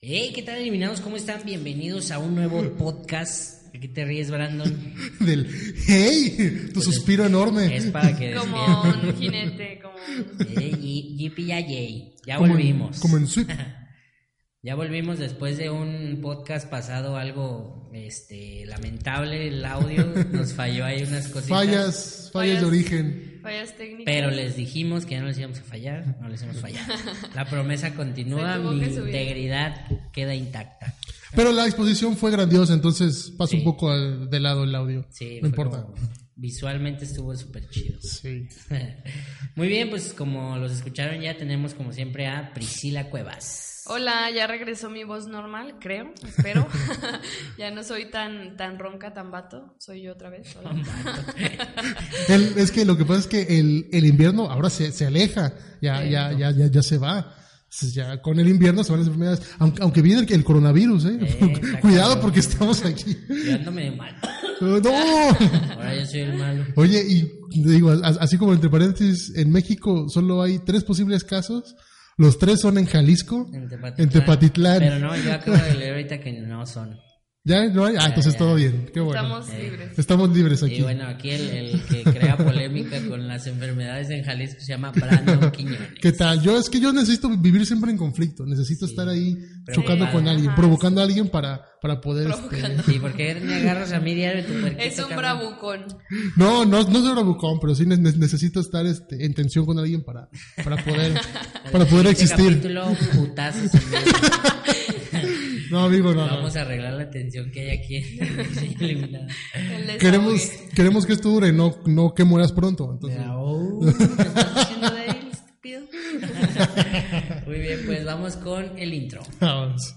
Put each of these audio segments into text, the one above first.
Hey, ¿qué tal, eliminados? ¿Cómo están? Bienvenidos a un nuevo podcast. ¿De qué te ríes, Brandon? Del ¡Hey! Tu suspiro enorme. Es para que Como un jinete, como un... Eh, y- yippee ya yay. Ya Como en- volvimos. como en. Ya volvimos después de un podcast pasado algo este lamentable el audio, nos falló ahí unas cositas. Fallas, fallas de origen. fallas técnicas. Pero les dijimos que ya no les íbamos a fallar, no les hemos fallado. La promesa continúa, mi integridad queda intacta. Pero la exposición fue grandiosa, entonces pasa Sí. un poco al- de lado el audio. Sí, no importa. como- visualmente estuvo súper chido. Sí. Muy bien, pues como los escucharon ya tenemos como siempre a Priscila Cuevas. Hola, ya regresó mi voz normal, creo, espero. ya no soy tan tan ronca, tan vato. Soy yo otra vez. Hola. El- es que lo que pasa es que el, el invierno ahora se, se aleja, ya, ya, ya, ya, ya se va. Ya con el invierno se van las enfermedades, aunque, aunque viene el, el coronavirus, ¿eh? está Cuidado porque estamos aquí. Medio mal. ¡No! Ahora yo soy el malo. Oye, y digo, así como entre paréntesis, en México solo hay tres posibles casos. Los tres son en Jalisco, En Tepatitlán. en Tepatitlán. Pero no, yo acabo de leer ahorita que no son. ¿Ya no hay? Ah, entonces ya. todo bien. Qué bueno. Estamos libres. Estamos libres Y aquí. bueno, aquí el, el que crea polémica con las enfermedades en Jalisco se llama Brandon Quiñones. ¿Qué tal? Yo es que yo necesito vivir siempre en conflicto. Necesito estar ahí chocando con alguien, Ajá, provocando a alguien para, para poder. este, Provocando. Sí, porque me agarras a mí diario tu Es un cabrón? bravucón. No, no, no soy bravucón, pero sí ne- ne- necesito estar este, en tensión con alguien para, para poder, para poder Este existir. capítulo, putazos. No, amigo, no, no. Vamos a arreglar la tensión que hay aquí en. Queremos, queremos que esto dure, no, no que mueras pronto. Entonces, Mira, oh, ¿qué estás haciendo de ahí, estúpido? Muy bien, pues vamos con el intro. vamos.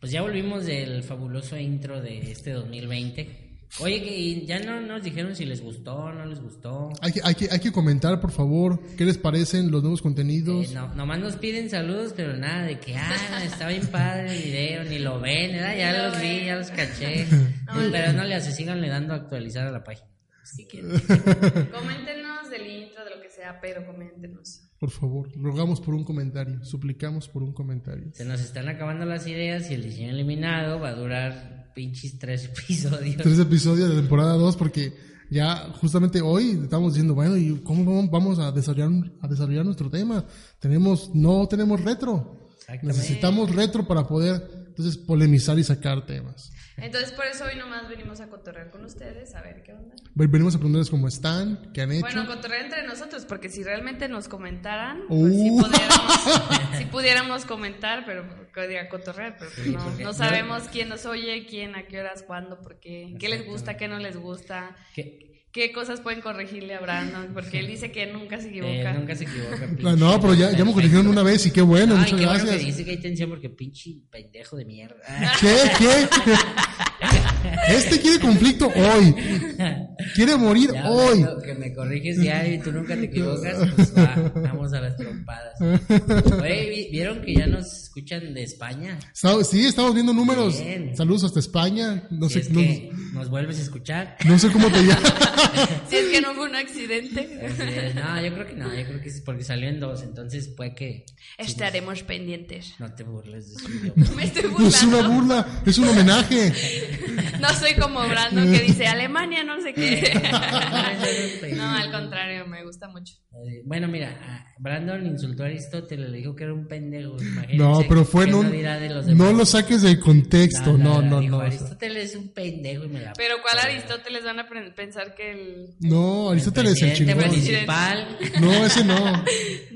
Pues ya volvimos del fabuloso intro de este 2020. Oye, que ya no nos dijeron si les gustó o no les gustó. Hay que, hay, que, hay que comentar, por favor, qué les parecen los nuevos contenidos. Eh, no, nomás nos piden saludos, pero nada de que, ah, está bien padre el video, ni lo ven, ¿verdad? Ya Ni lo los vi, ven. ya los caché. No, pero no le hace, síganle dando a actualizar a la página. Si quieren. Coméntenos del intro, de lo que sea, pero coméntenos. Por favor, rogamos por un comentario, suplicamos por un comentario. Se nos están acabando las ideas y el diseño eliminado va a durar pinches tres episodios. Tres episodios de temporada 2 porque ya justamente hoy estamos diciendo, bueno, ¿y cómo vamos- a desarrollar, a desarrollar nuestro tema? Tenemos, no tenemos retro. Necesitamos retro para poder entonces polemizar y sacar temas. Entonces, por eso hoy nomás venimos a cotorrear con ustedes, a ver qué onda. Ven- Venimos a preguntarles cómo están, qué han hecho. Bueno, cotorrear entre nosotros, porque si realmente nos comentaran, Uh. pues sí pudiéramos, sí pudiéramos comentar, pero que diga cotorrear, pero pues no, porque no sabemos quién nos oye, quién, a qué horas, cuándo, por qué, qué les gusta, qué no les gusta, qué cosas pueden corregirle a Brandon, porque él dice que nunca se equivoca. eh, nunca se equivoca. No, pero ya, ya me corrigieron una vez y qué bueno, Ay, muchas qué bueno gracias. que dice que hay tensión porque pinche pendejo de mierda. ¿Qué? ¿Qué? Este quiere conflicto hoy. Quiere morir Ya, hoy. bueno, que me corriges diario y tú nunca te equivocas, pues va, vamos a las trompadas. Oye, ¿vi- ¿vieron que ya nos escuchan de España? Sa- Sí, estamos viendo números. Bien. Saludos hasta España. No Si sé, es no, que nos vuelves a escuchar. no sé cómo te llamas. Si es que no fue un accidente. No, yo creo que no, yo creo que es porque salió en dos, entonces puede que estaremos pendientes. no te burles de su idioma. Me estoy No es una burlando. burla, es un homenaje. No soy como Brandon que dice Alemania, no sé qué. No, al contrario, me gusta mucho. Eh, Bueno, mira, Brandon insultó a Aristóteles, le dijo que era un pendejo. imagínense No, pero fue en no un. No lo saques del contexto. No, no, no. Aristóteles es un pendejo y me la. Pero ¿cuál Aristóteles van a pensar que el... No, Aristóteles es el chingón. municipal. No, ese no.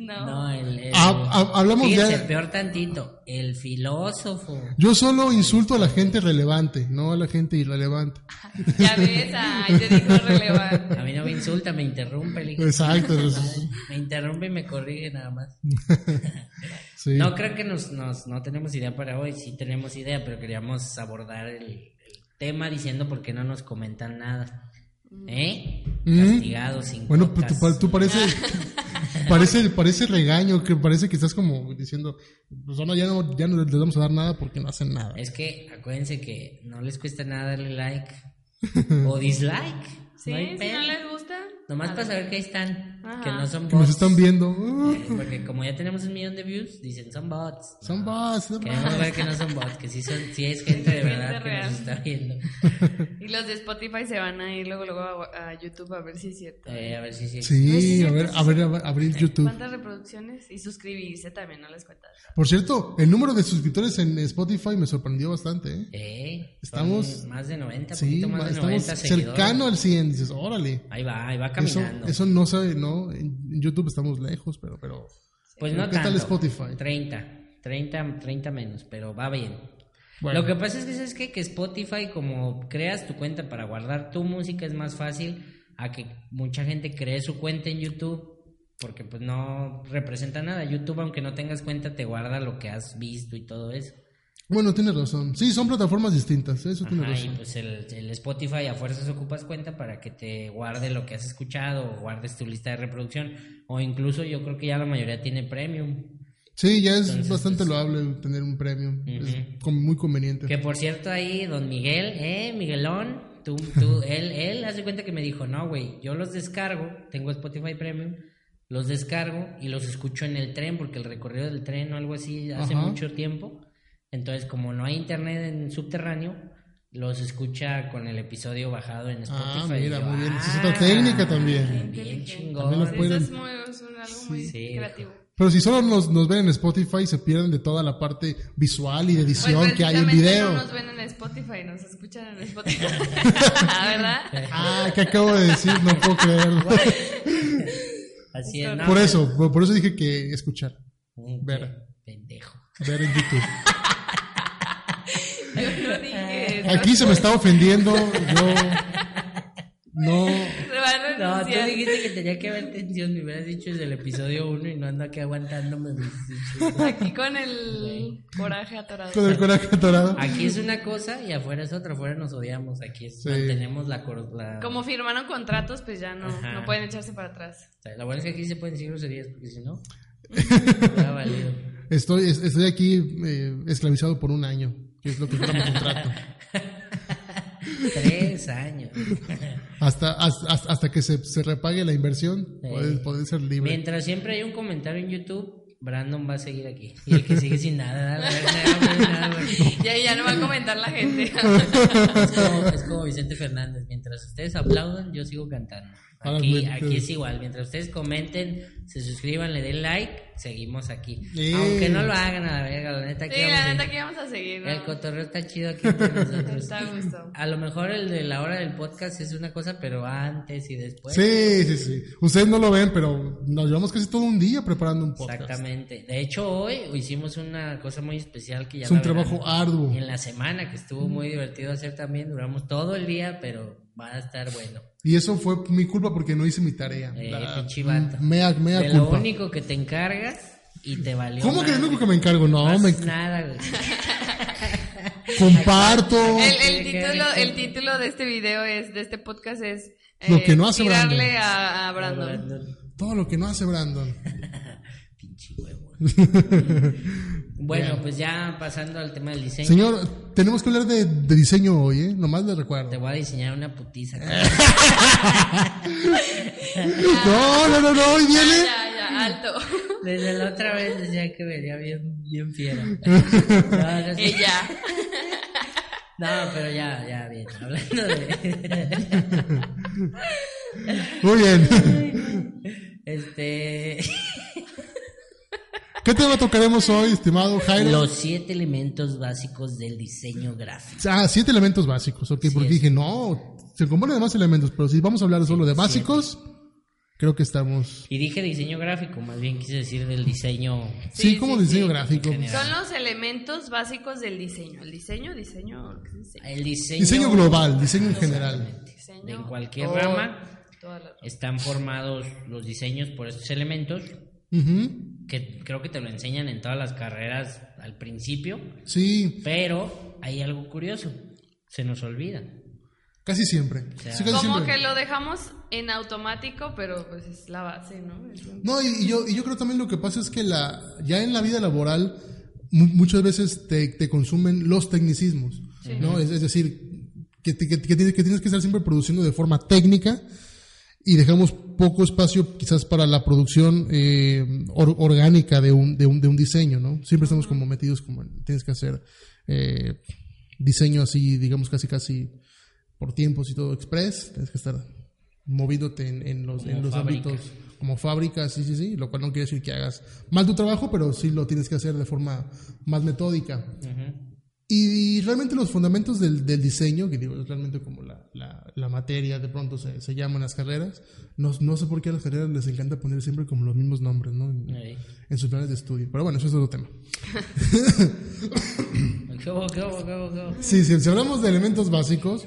No. No, el. el- Ah, ah, hablamos fíjense, ya- peor tantito. El filósofo. Yo solo insulto a la gente relevante, no a la gente irrelevante. Ya ves, ay, te dijo relevante. A mí no me insulta, me interrumpe el hijo. Exacto. Me interrumpe y me corrige nada más. sí. No creo que nos, nos- no tenemos idea para hoy, sí tenemos idea, pero queríamos abordar el, el tema diciendo por qué no nos comentan nada. ¿Eh? Mm. Castigados sin Bueno, pues, tú, tú parece, parece, parece regaño, que parece que estás como diciendo, pues ahora ya no, ya no les vamos a dar nada porque no hacen nada. Es que acuérdense que no les cuesta nada darle like o dislike. Sí, no hay si no les gusta. Nomás para saber que ahí están, Ajá. que no son Que nos bots. están viendo. Uh, Eh, Porque como ya tenemos un millón de views, dicen son bots. son bots. son Queremos bots. ver que no son bots, que sí, son, sí es gente de Gente verdad que real. nos está viendo. Y los de Spotify se van a ir luego, luego a, a YouTube a ver si es cierto. Eh, a ver si sí. Sí, a ver, a ver, a ver, abrir YouTube. ¿Cuántas reproducciones? Y suscribirse también, no les cuenta. Por cierto, el número de suscriptores en Spotify me sorprendió bastante, ¿eh? Eh, Estamos- más de 90, Sí, poquito más de estamos 90 seguidores. cercano al 100. Dices, órale. Ahí va, ahí va Eso, caminando. eso no sabe, ¿no? En YouTube estamos lejos, pero, pero. pues ¿Qué no tal tanto. Spotify? 30, 30, 30 menos, pero va bien. Bueno. Lo que pasa es que, ¿sabes qué? Que Spotify, como creas tu cuenta para guardar tu música, es más fácil a que mucha gente cree su cuenta en YouTube, porque pues no representa nada. YouTube, aunque no tengas cuenta, te guarda lo que has visto y todo eso. Bueno, tienes razón. Sí, son plataformas distintas, eso tiene Ajá, y razón. pues el, el Spotify a fuerzas ocupas cuenta para que te guarde lo que has escuchado o guardes tu lista de reproducción. O incluso yo creo que ya la mayoría tiene premium. Sí, ya es Entonces, bastante pues, loable tener un premium. Es muy conveniente. Que por cierto ahí, don Miguel, eh, Miguelón, tú, tú, él, él hace cuenta que me dijo, no, güey, yo los descargo, tengo Spotify Premium, los descargo y los escucho en el tren, porque el recorrido del tren o algo así hace Ajá. mucho tiempo. Entonces, como no hay internet en subterráneo, los escucha con el episodio bajado en Spotify. Ah, mira, yo, muy bien. Esa es "Ah, otra técnica también. Bien chingón. También pueden- Eso es, muy, es un- algo muy Sí. creativo. Pero si solo nos, nos ven en Spotify, se pierden de toda la parte visual y de Pues edición que hay en video. No nos ven en Spotify, nos escuchan en Spotify. ¿Verdad? Ah, ¿qué acabo de decir? No puedo creerlo. Así es, ¿no? Por eso, por, por eso dije que escuchar. Ver. Pendejo. Ver en YouTube. Yo no dije eso. Aquí se me está ofendiendo. Yo. No. Se va a No, tú dijiste que tenía que haber tensión, me hubieras dicho desde el episodio 1 y no ando aquí aguantándome. Aquí con el coraje atorado. Con el coraje atorado. Aquí es una cosa y afuera es otra, afuera nos odiamos, aquí es, Sí. mantenemos la, la... Como firmaron contratos, pues ya no, Ajá. no pueden echarse para atrás. o sea, La buena es que aquí se pueden decir groserías porque si no, ya valido. Estoy, es- estoy aquí eh, esclavizado por un año, que es lo que dura mi contrato. Tres años. Hasta, hasta, hasta- que se, se repague la inversión, Sí. puede, puede ser libre. Mientras siempre hay un comentario en YouTube, Brandon va a seguir aquí. Y el que sigue sin nada, nada, nada, nada, nada. Y ahí ya no va a comentar la gente. Es como, es como Vicente Fernández, mientras ustedes aplaudan, yo sigo cantando. Aquí, aquí es igual, mientras ustedes comenten, se suscriban, le den like, seguimos aquí. Sí. Aunque no lo hagan a la verga, la neta, aquí Sí, la neta aquí vamos a seguir. ¿no? El cotorreo está chido aquí entre nosotros. Está a gusto. A lo mejor el de la hora del podcast es una cosa, pero antes y después. Sí, sí, sí. Ustedes no lo ven, pero nos llevamos casi todo un día preparando un podcast. Exactamente. De hecho, hoy hicimos una cosa muy especial que ya Es un verán trabajo arduo. En la semana, que estuvo muy divertido hacer también. Duramos todo el día, pero va a estar bueno. Y eso fue mi culpa porque no hice mi tarea. Eh, La- pinche vato. mea, mea de lo culpa. único que te encargas y te valió. ¿Cómo que es lo único que me encargo? No, Más me nada, güey. comparto. El, el título, el título de este video es, de este podcast es eh, Lo que no hace tirarle Brandon. a, a Brandon. Brandon. Todo lo que no hace Brandon. Pinche huevo. bueno, pues ya pasando al tema del diseño. Señor, tenemos que hablar de, de diseño hoy, ¿eh? Nomás le Te recuerdo. voy a diseñar una putiza. No, no, no, no, hoy viene. Ya, ya, alto. Desde la otra vez decía que venía bien, bien fiera. No, no. Ella. No, pero ya, ya, bien. Hablando de. Muy bien. Este. ¿Qué tema tocaremos hoy, estimado Jairo? Los siete elementos básicos del diseño gráfico. Ah, siete elementos básicos, ok, porque es. dije, no, se compone de más elementos, pero si vamos a hablar solo de básicos, creo que estamos... Y dije diseño gráfico, más bien quise decir del diseño. Sí, Sí, como sí, diseño sí. gráfico. Son los elementos básicos del diseño. El diseño, diseño, ¿qué es diseño? El diseño. Diseño global, diseño en general. Diseño. En cualquier rama. Están formados los diseños por estos elementos Ujú, que creo que te lo enseñan en todas las carreras al principio, Sí, pero hay algo curioso, se nos olvida. casi siempre. sea, Sí, casi Como siempre. que lo dejamos en automático, pero pues es la base, ¿no? Es No, y, y yo, y yo creo también lo que pasa es que la, ya en la vida laboral mu- muchas veces te, te consumen los tecnicismos, ¿no? Es, es decir, que, tienes, que tienes que estar siempre produciendo de forma técnica y dejamos poco espacio quizás para la producción eh, orgánica de un, de, un, de un diseño, ¿no? Siempre estamos como metidos como tienes que hacer eh, diseño así, digamos casi casi por tiempos y todo express, tienes que estar moviéndote en, los, en los ámbitos como fábrica, sí, sí, sí, lo cual no quiere decir que hagas mal tu trabajo, pero sí lo tienes que hacer de forma más metódica. Y realmente los fundamentos del, del, diseño, que digo, es realmente como la, la, materia, de pronto se, se llaman las carreras, no, no, sé por qué a las carreras les encanta poner siempre como los mismos nombres, ¿no? En, sus planes de estudio. Pero bueno, eso es otro tema. sí, sí, si hablamos de elementos básicos,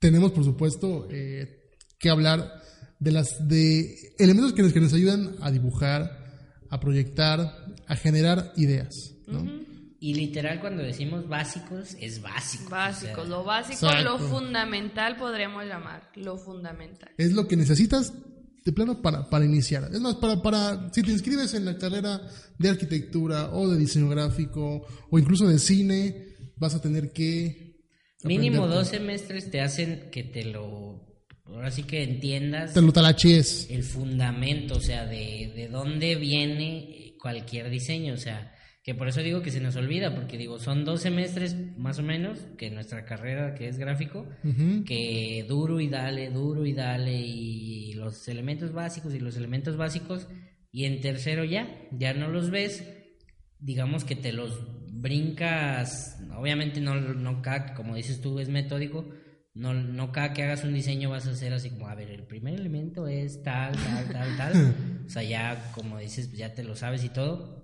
tenemos por supuesto eh, que hablar de las de elementos que nos, que nos ayudan a dibujar, a proyectar, a generar ideas, ¿no? Y literal cuando decimos básicos, es básico. Básico, lo básico, lo fundamental podríamos llamar, lo fundamental. Es lo que necesitas de plano para, para iniciar. Es más, para, para, si te inscribes en la carrera de arquitectura o de diseño gráfico o incluso de cine, vas a tener que... Mínimo dos semestres te hacen que te lo... Ahora sí que entiendas... Te lo talachies. El fundamento, o sea, de, de dónde viene cualquier diseño, o sea que por eso digo que se nos olvida, porque digo, son dos semestres más o menos, que nuestra carrera que es gráfico, que duro y dale, duro y dale, y los elementos básicos y los elementos básicos, y en tercero ya, ya no los ves, digamos que te los brincas, obviamente no, no cada, como dices tú, es metódico, no, no cada que hagas un diseño vas a hacer así como, a ver, el primer elemento es tal, tal, tal, tal, o sea, ya como dices, ya te lo sabes y todo,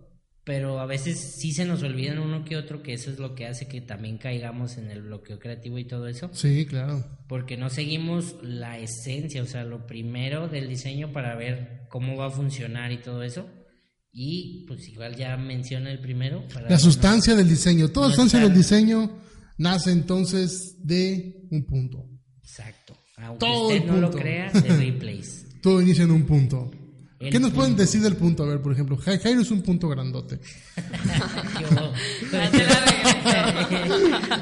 pero a veces sí se nos olvidan uno que otro que eso es lo que hace que también caigamos en el bloqueo creativo y todo eso. Sí, claro. Porque no seguimos la esencia, o sea, lo primero del diseño para ver cómo va a funcionar y todo eso. Y pues igual ya menciona el primero. la sustancia del diseño. Toda sustancia del diseño nace entonces de un punto. Exacto. Aunque usted no lo crea, de replays. Todo inicia en un punto. ¿Qué nos pueden decir del punto? A ver, por ejemplo, Jairo es un punto grandote.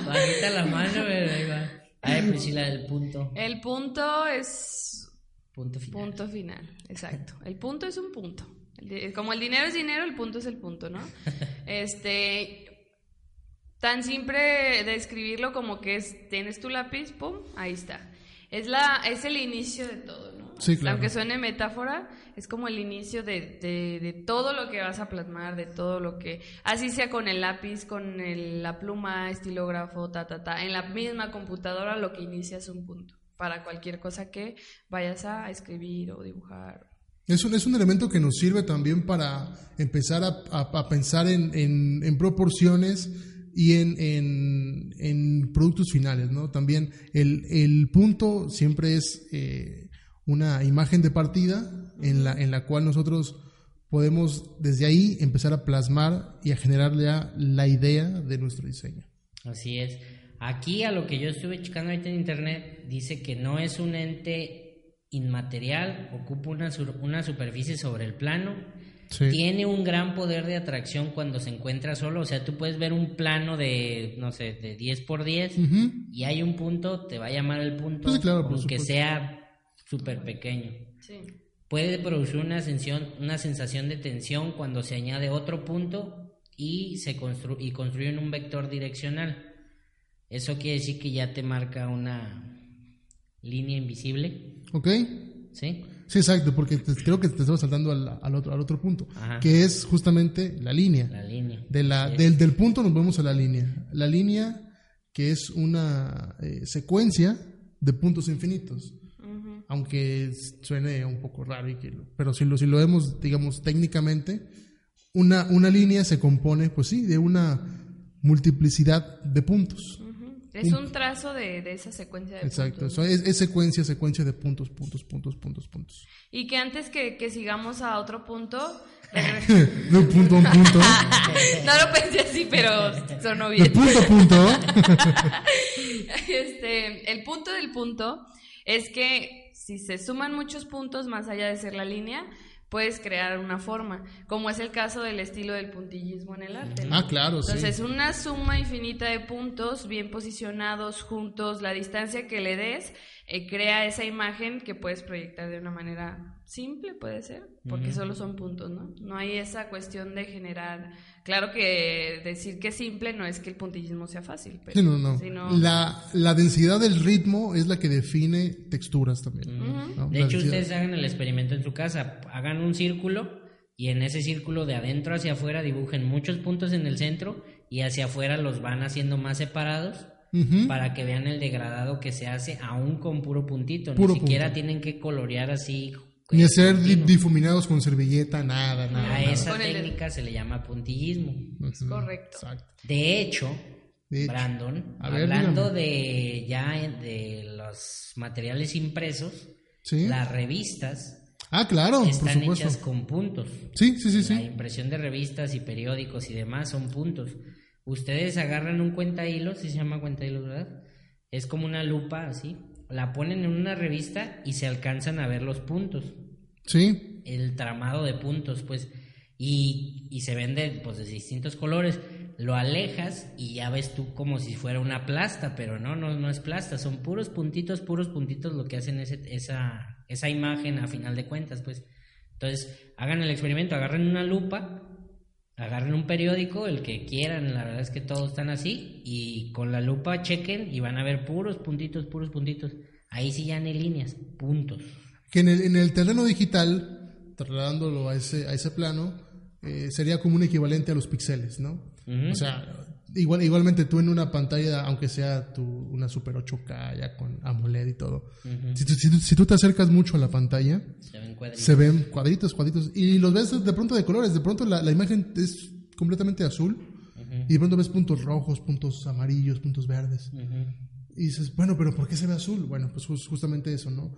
Bajita la mano, ahí va. Ay, Priscila, el punto. El punto es... Punto final. Punto final, exacto. El punto es un punto. Como el dinero es dinero, el punto es el punto, ¿no? Este... Tan simple de escribirlo como que es, tienes tu lápiz, pum, ahí está. Es, la, es el inicio de todo, ¿no? Sí, claro. Aunque suene metáfora, es como el inicio de, de, todo lo que vas a plasmar, de todo lo que, así sea con el lápiz, con la pluma, estilógrafo, ta, ta, ta, en la misma computadora lo que inicia es un punto, para cualquier cosa que vayas a escribir o dibujar. Es un, es un elemento que nos sirve también para empezar a, pensar en, en, proporciones y en, en, en, productos finales, ¿no? También el, el punto siempre es eh, una imagen de partida en la, en la cual nosotros podemos desde ahí empezar a plasmar y a generar ya la idea de nuestro diseño. Así es. Aquí a lo que yo estuve checando ahorita en internet dice que no es un ente inmaterial, ocupa una, una superficie sobre el plano, tiene un gran poder de atracción cuando se encuentra solo, o sea, tú puedes ver un plano de, no sé, de 10 por 10 y hay un punto, te va a llamar el punto, pues aunque sea súper pequeño. Sí. Puede producir una, una sensación de tensión cuando se añade otro punto y, se constru y construyen un vector direccional. Eso quiere decir que ya te marca una línea invisible. ¿Ok? ¿Sí? Sí, exacto, porque creo que te estamos saltando al, otro, al otro punto, que es justamente la línea. La línea. De la, del, del, punto nos vemos a la línea. La línea que es una eh, secuencia de puntos infinitos aunque suene un poco raro, y que, pero si lo, si lo vemos, digamos, técnicamente, una, una línea se compone, pues sí, de una multiplicidad de puntos. Es un, trazo de, de, esa secuencia de Exacto, puntos. Exacto, es, secuencia, secuencia de puntos, puntos, puntos, puntos, puntos. Y que antes que, que sigamos a otro punto... de un punto a un punto. no lo pensé así, pero sonó bien. De punto a punto. este, el punto del punto es que si se suman muchos puntos más allá de ser la línea, puedes crear una forma, como es el caso del estilo del puntillismo en el arte. ¿no? Ah, claro, sí. Entonces, una suma infinita de puntos bien posicionados, juntos, la distancia que le des, eh, crea esa imagen que puedes proyectar de una manera simple, puede ser, porque solo son puntos, ¿no? No hay esa cuestión de generar. Claro que decir que es simple no es que el puntillismo sea fácil, pero. Sí, no, no. sino- La, la densidad del ritmo es la que define texturas también. ¿no? De La hecho, densidad. ustedes hagan el experimento en su casa. Hagan un círculo y en ese círculo de adentro hacia afuera dibujen muchos puntos en el centro y hacia afuera los van haciendo más separados Para que vean el degradado que se hace aún con puro puntito. Puro Ni siquiera punto. tienen que colorear así. Ni hacer di- continuo. difuminados con servilleta, nada, nada. A nada. esa Con el- técnica se le llama puntillismo. Correcto. Exacto. De hecho, De hecho. Brandon, A ver, hablando dígame. de ya de los materiales impresos, Sí. las revistas Ah, claro, están hechas con puntos. Sí, sí, sí, La sí. impresión de revistas y periódicos y demás son puntos. Ustedes agarran un cuenta hilos, si se llama cuenta hilos, ¿verdad? Es como una lupa así. La ponen en una revista y se alcanzan a ver los puntos. Sí. El tramado de puntos, pues. Y, y se vende pues de distintos colores. Lo alejas y ya ves tú como si fuera una plasta, pero no, no, no es plasta, son puros puntitos, puros puntitos lo que hacen ese, esa, esa imagen a final de cuentas, pues. Entonces, hagan el experimento, agarren una lupa, agarren un periódico, el que quieran, la verdad es que todos están así, y con la lupa chequen y van a ver puros puntitos, puros puntitos. Ahí sí ya ni líneas, puntos. Que en el, en el terreno digital, trasladándolo a ese, a ese plano, eh, sería como un equivalente a los píxeles, ¿no? O sea, igual, igualmente tú en una pantalla, aunque sea tu, una Super 8K ya con AMOLED y todo, si, tú, si tú- si tú te acercas mucho a la pantalla, Se ven cuadritos. se ven cuadritos, cuadritos, y los ves de pronto de colores, de pronto la, la imagen es completamente azul, y de pronto ves puntos rojos, puntos amarillos, puntos verdes. Ujú. Y dices, bueno, pero ¿por qué se ve azul? Bueno, pues jus- justamente eso, ¿no?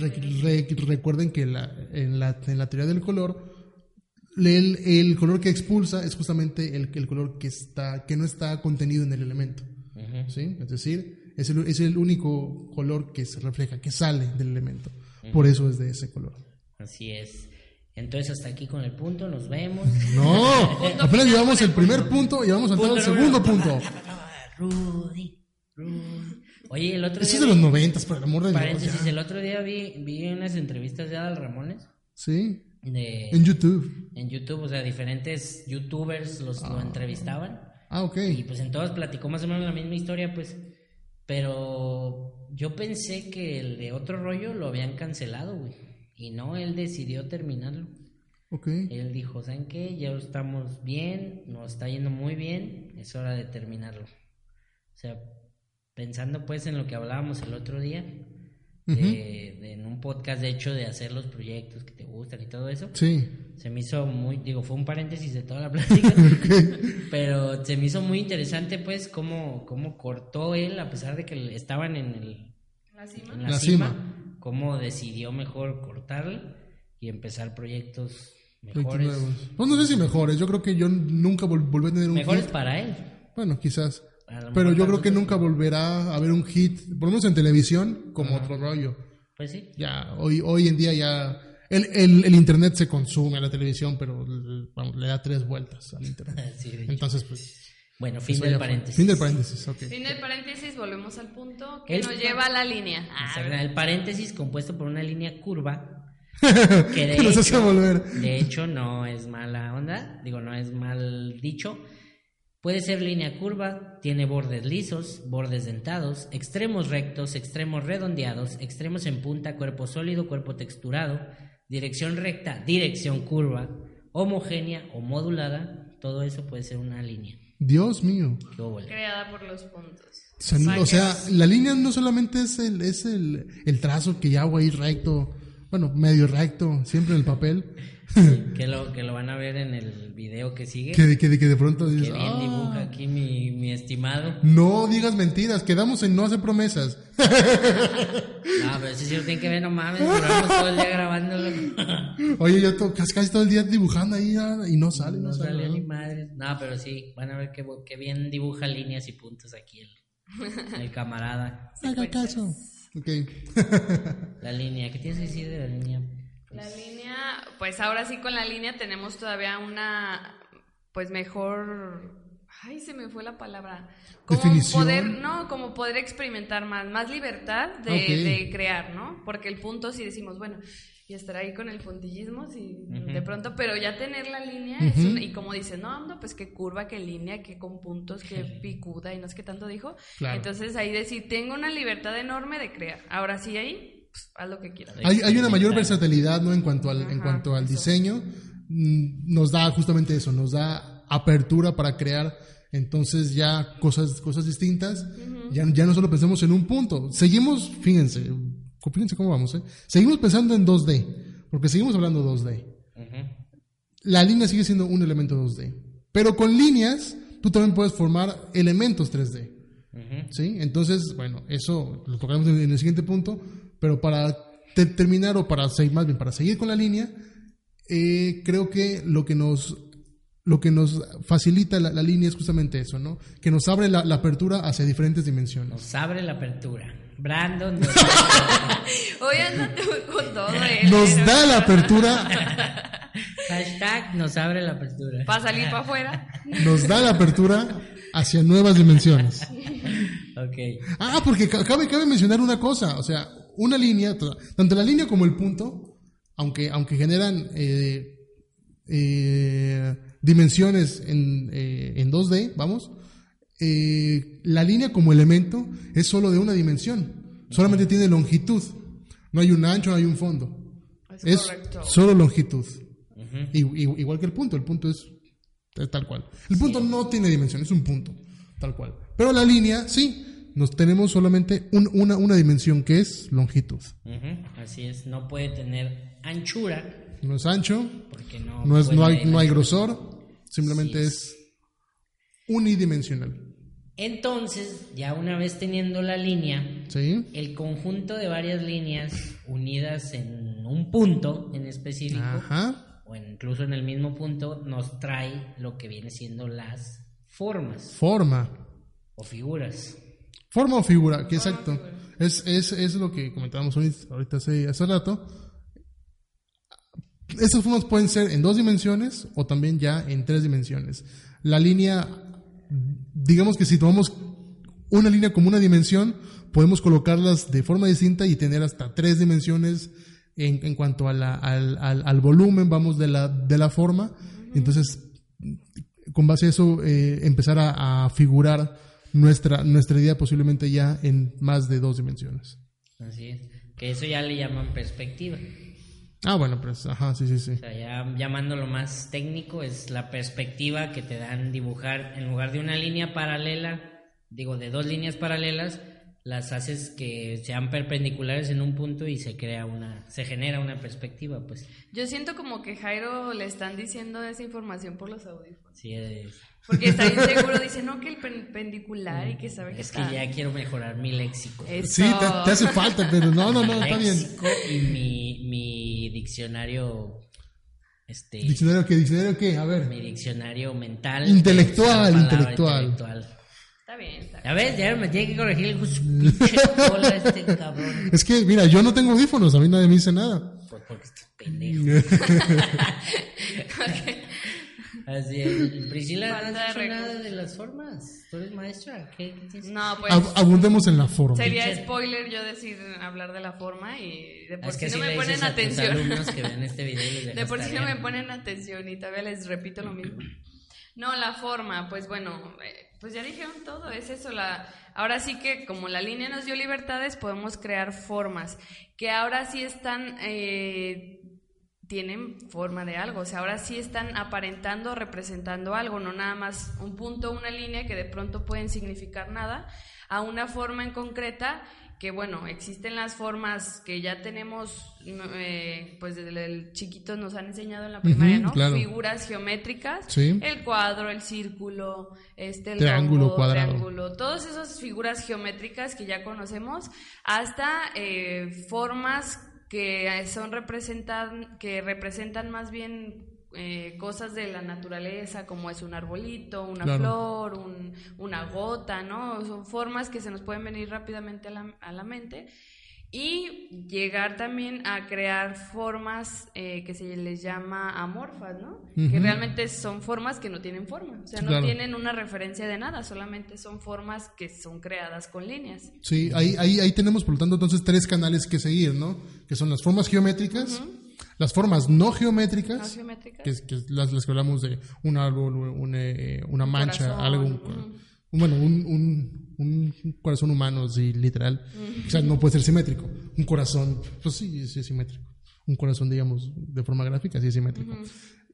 Re- re- recuerden que la- en, la, en la teoría del color, el, el color que expulsa es justamente el, el color que, está, que no está contenido en el elemento. ¿sí? Es decir, es el, es el único color que se refleja, que sale del elemento. Por eso es de ese color. Así es. Entonces hasta aquí con el punto, nos vemos. No, apenas llevamos el primer punto y vamos a entrar al segundo punto. Rudy, Rudy. Oye, el otro día es de los noventas, por el amor de Dios. paréntesis, ya. el otro día vi, vi unas entrevistas de Adal Ramones Sí, de, en YouTube. en YouTube, o sea, diferentes youtubers los lo entrevistaban Ah, ok. y pues en todos platicó más o menos la misma historia, pues, pero yo pensé que el de otro rollo lo habían cancelado, güey, y no, él decidió terminarlo. Ok. Él dijo, ¿saben qué? Ya estamos bien, nos está yendo muy bien, es hora de terminarlo. O sea, pensando pues en lo que hablábamos el otro día, de, de- en un podcast de hecho de hacer los proyectos que te gustan y todo eso, Sí. se me hizo muy, digo, fue un paréntesis de toda la plática, pero se me hizo muy interesante pues cómo, cómo cortó él, a pesar de que estaban en el, La cima. en la, La cima, cima. cómo decidió mejor cortarle y empezar proyectos mejores. nuevos. Pues no sé si mejores. Yo creo que yo nunca vol- volví a tener un Mejores hit. para él. Bueno, quizás. Pero yo creo que nunca volverá a haber un hit, por lo menos en televisión, como otro rollo. Pues sí. Ya, hoy, hoy en día ya. El, el, el internet se consume a la televisión, pero vamos, le da tres vueltas al internet. Sí. Entonces, pues. Bueno, fin eso del paréntesis. Fin del paréntesis, ok. Fin del paréntesis, volvemos al punto que El- nos lleva a la línea. Ah, El paréntesis compuesto por una línea curva. Que de, Que nos hace hecho, volver. de hecho no es mala onda, digo, no es mal dicho. Puede ser línea curva, tiene bordes lisos, bordes dentados, extremos rectos, extremos redondeados, extremos en punta, cuerpo sólido, cuerpo texturado, dirección recta, dirección curva, homogénea o modulada. Todo eso puede ser una línea. Dios mío. Creada por los puntos. O sea, o la línea no solamente es el, es el, el trazo que ya hago ahí recto, bueno, medio recto, siempre en el papel, que lo que lo van a ver en el video que sigue. que, que, que de pronto Que bien "Ah, dibuja aquí mi, mi estimado. no digas mentiras, quedamos en no hacer promesas. No, pero si sí lo tienen que ver, no mames, duramos todo el día grabándolo. Oye, yo to- casi, casi todo el día dibujando ahí ah, y no sale, no, No sale. salió ¿no? ni madre. No, pero sí, van a ver que, que bien dibuja líneas y puntos aquí el, el camarada. Haga caso. Ok. La línea, ¿qué tienes que decir de la línea? La línea, pues ahora sí con la línea tenemos todavía una, pues mejor, ay, se me fue la palabra. Como Definición. poder, no, como poder experimentar más, más libertad de, de crear, ¿no? Porque el punto si decimos, bueno, y estar ahí con el puntillismo, si Ujú. de pronto, pero ya tener la línea, es una- y como dice, no, no, pues qué curva, qué línea, qué con puntos, qué picuda, y no sé qué tanto dijo. Claro. Entonces ahí decir, tengo una libertad enorme de crear. Ahora sí ahí, pues, haz lo que quieras. Hay, hay una mayor versatilidad ¿no? en cuanto al, en cuanto al eso. diseño. Mm, Nos da justamente eso, nos da apertura para crear entonces ya cosas, cosas distintas. ya, ya no solo pensamos en un punto. Seguimos, fíjense, fíjense cómo vamos, ¿eh? Seguimos pensando en 2D, porque seguimos hablando 2D. Ujú. La línea sigue siendo un elemento 2D. Pero con líneas, tú también puedes formar elementos 3D. Ujú. ¿Sí? Entonces, bueno, eso lo tocaremos en, en el siguiente punto, pero para te- terminar o para seguir, más bien para seguir con la línea, eh, creo que lo que nos lo que nos facilita la, la línea es justamente eso, ¿no? Que nos abre la, la apertura hacia diferentes dimensiones. Nos abre la apertura. Brandon nos, Hoy con todo, ¿eh? Nos Pero- da la apertura, hashtag nos abre la apertura. Para salir para afuera. nos da la apertura hacia nuevas dimensiones. Ok. Ah, porque ca- cabe, cabe mencionar una cosa, o sea, una línea, tanto la línea como el punto, aunque, aunque generan eh, eh, dimensiones en, eh, en 2D, vamos, la línea como elemento es solo de una dimensión, solamente tiene longitud, no hay un ancho, no hay un fondo, Es, solo longitud, i- igual que el punto, el punto es, es tal cual. El punto no tiene dimensión, es un punto, tal cual. Pero la línea, sí, nos tenemos solamente un- una, una dimensión que es longitud. Así es. No puede tener anchura No es ancho, porque no. no, es, no, hay, no hay grosor, simplemente es unidimensional. Entonces, ya una vez teniendo la línea, ¿Sí? el conjunto de varias líneas unidas en un punto en específico, Ajá. o incluso en el mismo punto, nos trae lo que viene siendo las formas Forma. o figuras. Forma o figura, que exacto. Es, es, es lo que comentábamos ahorita, hace, hace rato. Esas formas pueden ser en dos dimensiones o también ya en tres dimensiones. La línea, digamos que si tomamos una línea como una dimensión, podemos colocarlas de forma distinta y tener hasta tres dimensiones en, en cuanto a la- al, al- al volumen, vamos, de la, de la forma. Entonces, con base a eso, eh, empezar a, a figurar nuestra, nuestra idea posiblemente ya en más de dos dimensiones. Así es. Que eso ya le llaman perspectiva. Ah, bueno, pues, ajá, sí, sí, sí. O sea, ya llamándolo más técnico, es la perspectiva que te dan dibujar en lugar de una línea paralela, digo, de dos líneas paralelas, las haces que sean perpendiculares en un punto y se crea una, se genera una perspectiva, pues. Yo siento como que Jairo le están diciendo esa información por los audífonos. Sí, es, Porque está bien seguro, dice, no, que el perpendicular y que sabe que es que está. ya quiero mejorar mi léxico. Eso. Sí, te, te hace falta, pero no, no, no, está bien. léxico y mi, mi diccionario, este, ¿Diccionario qué? ¿Diccionario qué? A ver. mi diccionario mental. Intelectual, palabra intelectual. intelectual. Está bien, está bien. Ya ves, ya me tiene que corregir el de su pinche cola este cabrón. Es que, mira, yo no tengo audífonos, a mí nadie me dice nada. Pues porque estás pendejo. Así es. Priscila, ¿no has nada recursos. de las formas? ¿Tú eres maestra? ¿Qué, qué tienes? No, pues Ab- abundemos en la forma. sería spoiler yo decir hablar de la forma y de por es sí que no si me ponen atención. que este video y les De por sí no me ponen atención y todavía les repito lo mismo. No, la forma, pues bueno, eh, pues ya dijeron todo, es eso. La, ahora sí que como la línea nos dio libertades, podemos crear formas que ahora sí están, eh, tienen forma de algo, o sea, ahora sí están aparentando, representando algo, no nada más un punto, una línea que de pronto pueden significar nada, a una forma en concreta que bueno, existen las formas que ya tenemos, eh, pues desde el chiquitos nos han enseñado en la primaria, Ujú, ¿no? claro. Figuras geométricas, Sí. el cuadro, el círculo, este, el Triángulo, rombo, cuadrado. triángulo, todas esas figuras geométricas que ya conocemos, hasta eh, formas que son representan, que representan más bien eh, cosas de la naturaleza, como es un arbolito, una Claro. flor, un- una gota, ¿no? Son formas que se nos pueden venir rápidamente a la, a la mente y llegar también a crear formas eh, que se les llama amorfas, ¿no? Que realmente son formas que no tienen forma, o sea, no Claro. tienen una referencia de nada, solamente son formas que son creadas con líneas. Sí, ahí, ahí, ahí tenemos, por lo tanto, entonces tres canales que seguir, ¿no? Que son las formas geométricas, las formas no geométricas, ¿No geométricas? que es, que las, las que hablamos de un árbol, un, eh, una mancha, corazón, algo, un- bueno, un, un, un corazón humano, sí, literal. O sea, no puede ser simétrico. Un corazón, pues sí, sí es simétrico. Un corazón, digamos, de forma gráfica, sí es simétrico.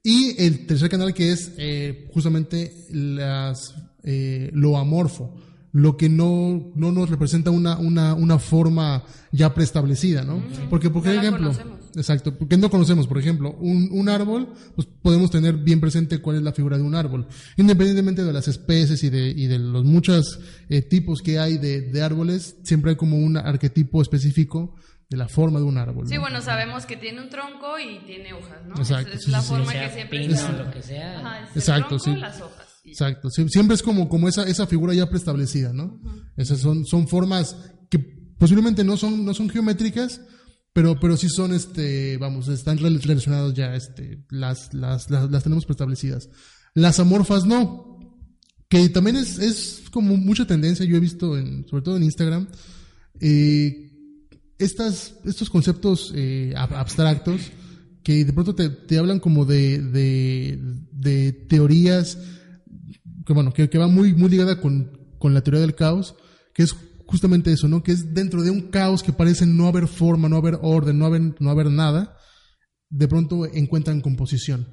Y el tercer canal que es eh, justamente las, eh, lo amorfo, lo que no, no nos representa una, una, una forma ya preestablecida, ¿no? Porque, por No ejemplo, conocemos. exacto, porque no conocemos, por ejemplo, un, un árbol, pues podemos tener bien presente cuál es la figura de un árbol, independientemente de las especies y de, y de los muchos eh, tipos que hay de, de árboles, siempre hay como un arquetipo específico de la forma de un árbol. Sí, ¿no? bueno, sabemos que tiene un tronco y tiene hojas, ¿no? Exacto, Es, es sí, la sí, sí. forma sea que siempre pino o lo que sea. Ajá, es Exacto, el tronco, sí. las hojas. Exacto, siempre es como, como esa, esa figura ya preestablecida, ¿no? Esas son, son formas que posiblemente no son, no son geométricas, pero, pero sí son, este, vamos, están rel- relacionadas ya, este, las, las, las, las tenemos preestablecidas. Las amorfas no, que también es, es como mucha tendencia, yo he visto, en, sobre todo en Instagram, eh, estas, estos conceptos eh, ab- abstractos que de pronto te, te hablan como de, de, de teorías que bueno, que, que va muy, muy ligada con, con la teoría del caos, que es justamente eso, ¿no? Que es dentro de un caos que parece no haber forma, no haber orden, no haber, no haber nada, de pronto encuentran composición.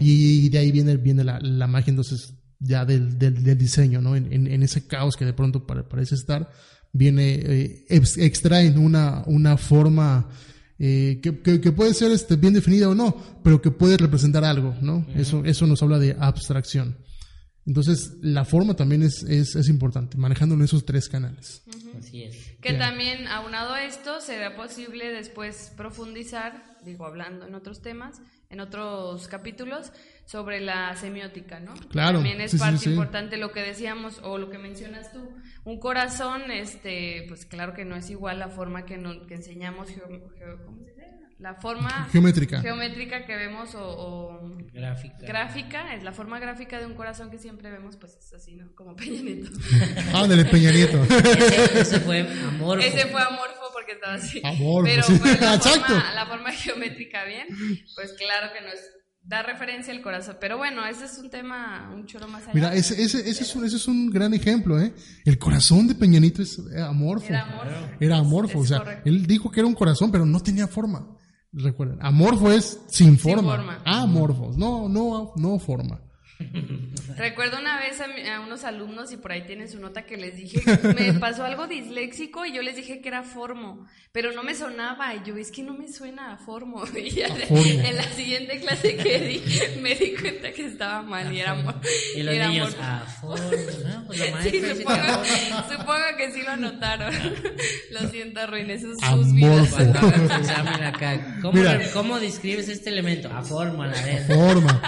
Y de ahí viene, viene la, la magia entonces ya del, del, del diseño, ¿no? En, en, en ese caos que de pronto pare- parece estar, viene, eh, ex- extraen una, una forma eh, que, que, que puede ser este, bien definida o no, pero que puede representar algo, ¿no? eso, eso nos habla de abstracción. Entonces, la forma también es, es, es importante, manejándolo en esos tres canales. Así es. Que también, aunado a esto, será posible después profundizar, digo, hablando en otros temas, en otros capítulos, sobre la semiótica, ¿no? Claro, También es sí, sí, parte sí. importante lo que decíamos o lo que mencionas tú. Un corazón, este, pues claro que no es igual la forma que, no- que enseñamos, geo- geo- ¿cómo se dice? La forma Geométrica. geométrica que vemos o, o Gráfica. gráfica, es la forma gráfica de un corazón que siempre vemos, pues es así, ¿no? Como peñanito. Ah, del Peña Nieto. Ese, ese fue amor. Ese fue amorfo porque estaba así. Amorfo, Pero sí. pues, la, Exacto. forma, la forma geométrica bien, pues claro que no es da referencia al corazón. Pero bueno, ese es un tema, un choro más allá. Mira, ese, ese, ese, es un, ese es un gran ejemplo, ¿eh? El corazón de Peñanito es eh, amorfo. Era amorfo. Era amorfo, Es o sea, correcto. él dijo que era un corazón, pero no tenía forma. Recuerden, amorfo es sin forma. forma. Amorfos, no, no, no forma. Recuerdo una vez a, mi- a unos alumnos, y por ahí tienen su nota, que les dije, me pasó algo disléxico y yo les dije que era formo, pero no me sonaba. Y yo, es que no me suena a formo. Y ya formo. en la siguiente clase que di, me di cuenta que estaba mal y era amor. Y los era niños, a forma, ¿no? Pues la Sí, supongo, que sí lo anotaron. Lo siento, arruiné sus, sus vidas. Acá, ¿cómo, Mira. ¿cómo describes este elemento? A forma, la vez. Forma.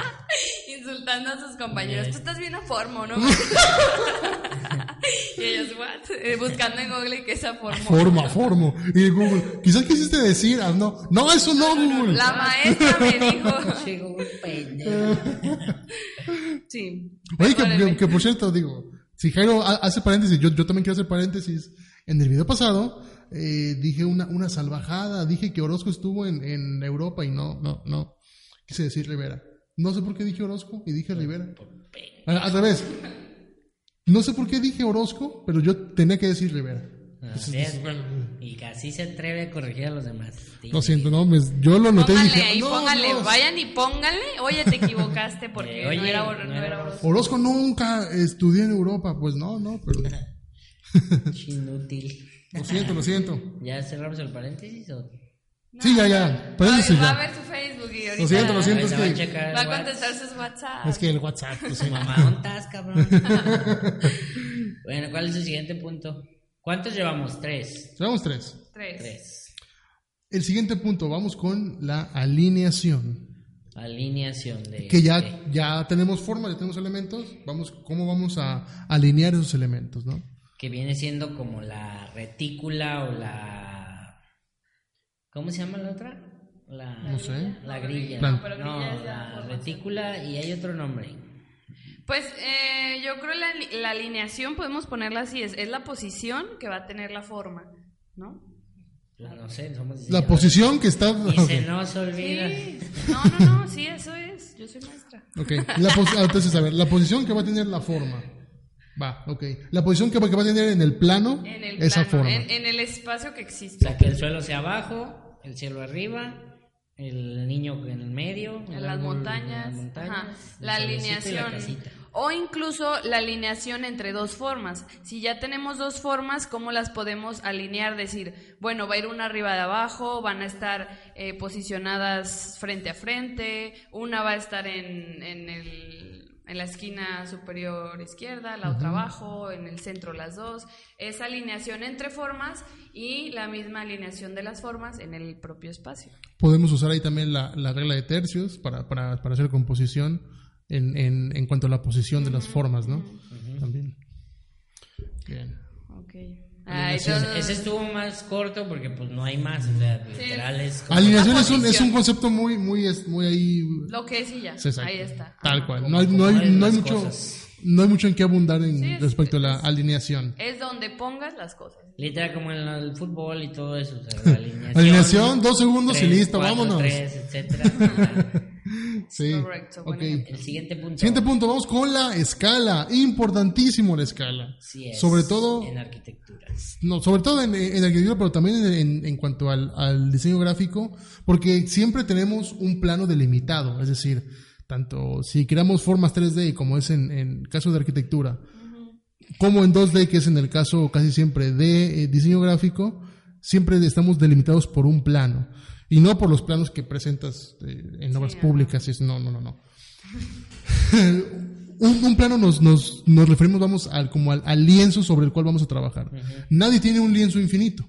Insultando a sus compañeros. Tú estás bien a formo, ¿no? y ellos, ¿what? Eh, buscando en Google qué es a formo. Forma, formo. Y Google, quizás quisiste decir, ah, no, no, eso no, Google. La maestra me dijo. Sí. Oye, que, que- que por cierto, digo, si Jairo ha- hace paréntesis, yo, yo también quiero hacer paréntesis. En el video pasado eh, dije una, una salvajada, dije que Orozco estuvo en, en Europa y no, no, no. Quise decir Rivera. No sé por qué dije Orozco y dije Rivera. Al, al revés. No sé por qué dije Orozco, pero yo tenía que decir Rivera. Así es. Y así se atreve a corregir a los demás. Lo siento, no, me- yo lo noté y Pónganle dije. ahí, no, no, vayan y pónganle. Oye, te equivocaste porque Eh, oye, no era, no no era Orozco. Orozco. Nunca estudió en Europa. Pues no, no, pero. Inútil. Lo siento, lo siento. ¿Ya cerramos el paréntesis o...? Sí, ya, ya. Va, Paréntesis va a ver su Facebook y ahorita Lo siento, lo siento, va a checar va a contestar sus WhatsApp. Es que el WhatsApp, pues, sí, Mamá, ¿dónde estás, cabrón? bueno, ¿cuál es el siguiente punto? ¿Cuántos llevamos? Tres. Llevamos tres. Tres. Tres. El siguiente punto, vamos con la alineación. Alineación de... Que ya, de- ya tenemos forma, ya tenemos elementos. Vamos, ¿cómo vamos a alinear esos elementos, no? que viene siendo como la retícula o la... ¿Cómo se llama la otra? La, No sé. La grilla. No, pero No, grilla la retícula y hay otro nombre. Pues eh, yo creo la, la alineación podemos ponerla así, es, es la posición que va a tener la forma, ¿no? Pues no sé, somos La posición que está... Y se nos olvida. Sí, no, no, no, sí, eso es, yo soy maestra. Ok, la ah, entonces, a ver, la posición que va a tener la forma. Va, ok. La posición que va, que va a tener en el plano, En el esa plano, forma. en, en el espacio que O existe. sea, que el suelo sea abajo, el cielo arriba, el niño en el medio, el en las árbol montañas, en las montañas, ajá, el la alineación o incluso la alineación entre dos formas. Si ya tenemos dos formas, ¿cómo las podemos alinear? Decir, bueno, va a ir una arriba de abajo, van a estar eh, posicionadas frente a frente, una va a estar en, en, el- en la esquina superior izquierda, la otra abajo, en el centro las dos. Esa alineación entre formas y la misma alineación de las formas en el propio espacio. Podemos usar ahí también la, la regla de tercios para, para, para hacer composición en, en, en cuanto a la posición de las formas, ¿no? También. Bien. Ok. Ay, Ese, estuvo más corto porque pues no hay más, o sea, literal es como- Alineación es un, es un concepto muy, muy, es- muy ahí. Lo que es y ya. Sí, exacto. Ahí está. Tal Ajá. cual. No hay, no hay, no hay mucho, cosas. no hay mucho en qué abundar en Sí, es- respecto a la alineación. Es donde pongas las cosas. Literal como en el fútbol y todo eso, o sea, la alineación. Alineación, dos segundos y tres, listo, cuatro, vámonos. tres, etcétera. Sí. Correcto, buen Ok. ejemplo. el siguiente punto. Siguiente punto, vamos con la escala. Importantísimo la escala. Sí es, sobre todo, en arquitectura. no, sobre todo en, en arquitectura, pero también en, en- cuanto al, al diseño gráfico, porque siempre tenemos un plano delimitado. Es decir, tanto si creamos formas 3D, como es en, en caso de arquitectura, como en 2D, que es en el caso casi siempre de eh, diseño gráfico, siempre estamos delimitados por un plano. Y no por los planos que presentas eh, en obras ajá. públicas. es- no, no, no, no. un, un plano nos, nos, nos referimos, vamos, al, como al, al lienzo sobre el cual vamos a trabajar. Nadie tiene un lienzo infinito.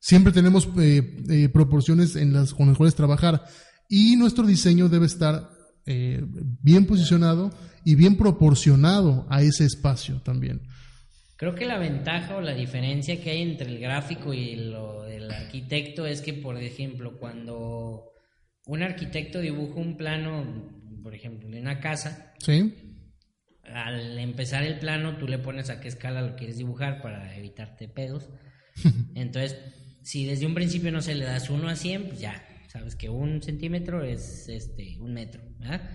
Siempre tenemos eh, eh, proporciones en las, con las cuales trabajar. Y nuestro diseño debe estar eh, bien posicionado y bien proporcionado a ese espacio también. Creo que la ventaja o la diferencia que hay entre el gráfico y lo del arquitecto es que, por ejemplo, cuando un arquitecto dibuja un plano, por ejemplo, de una casa, ¿Sí? al empezar el plano tú le pones a qué escala lo quieres dibujar para evitarte pedos. Entonces, si desde un principio no se le das 1 a 100, pues ya, sabes que un centímetro es este un metro, ¿verdad?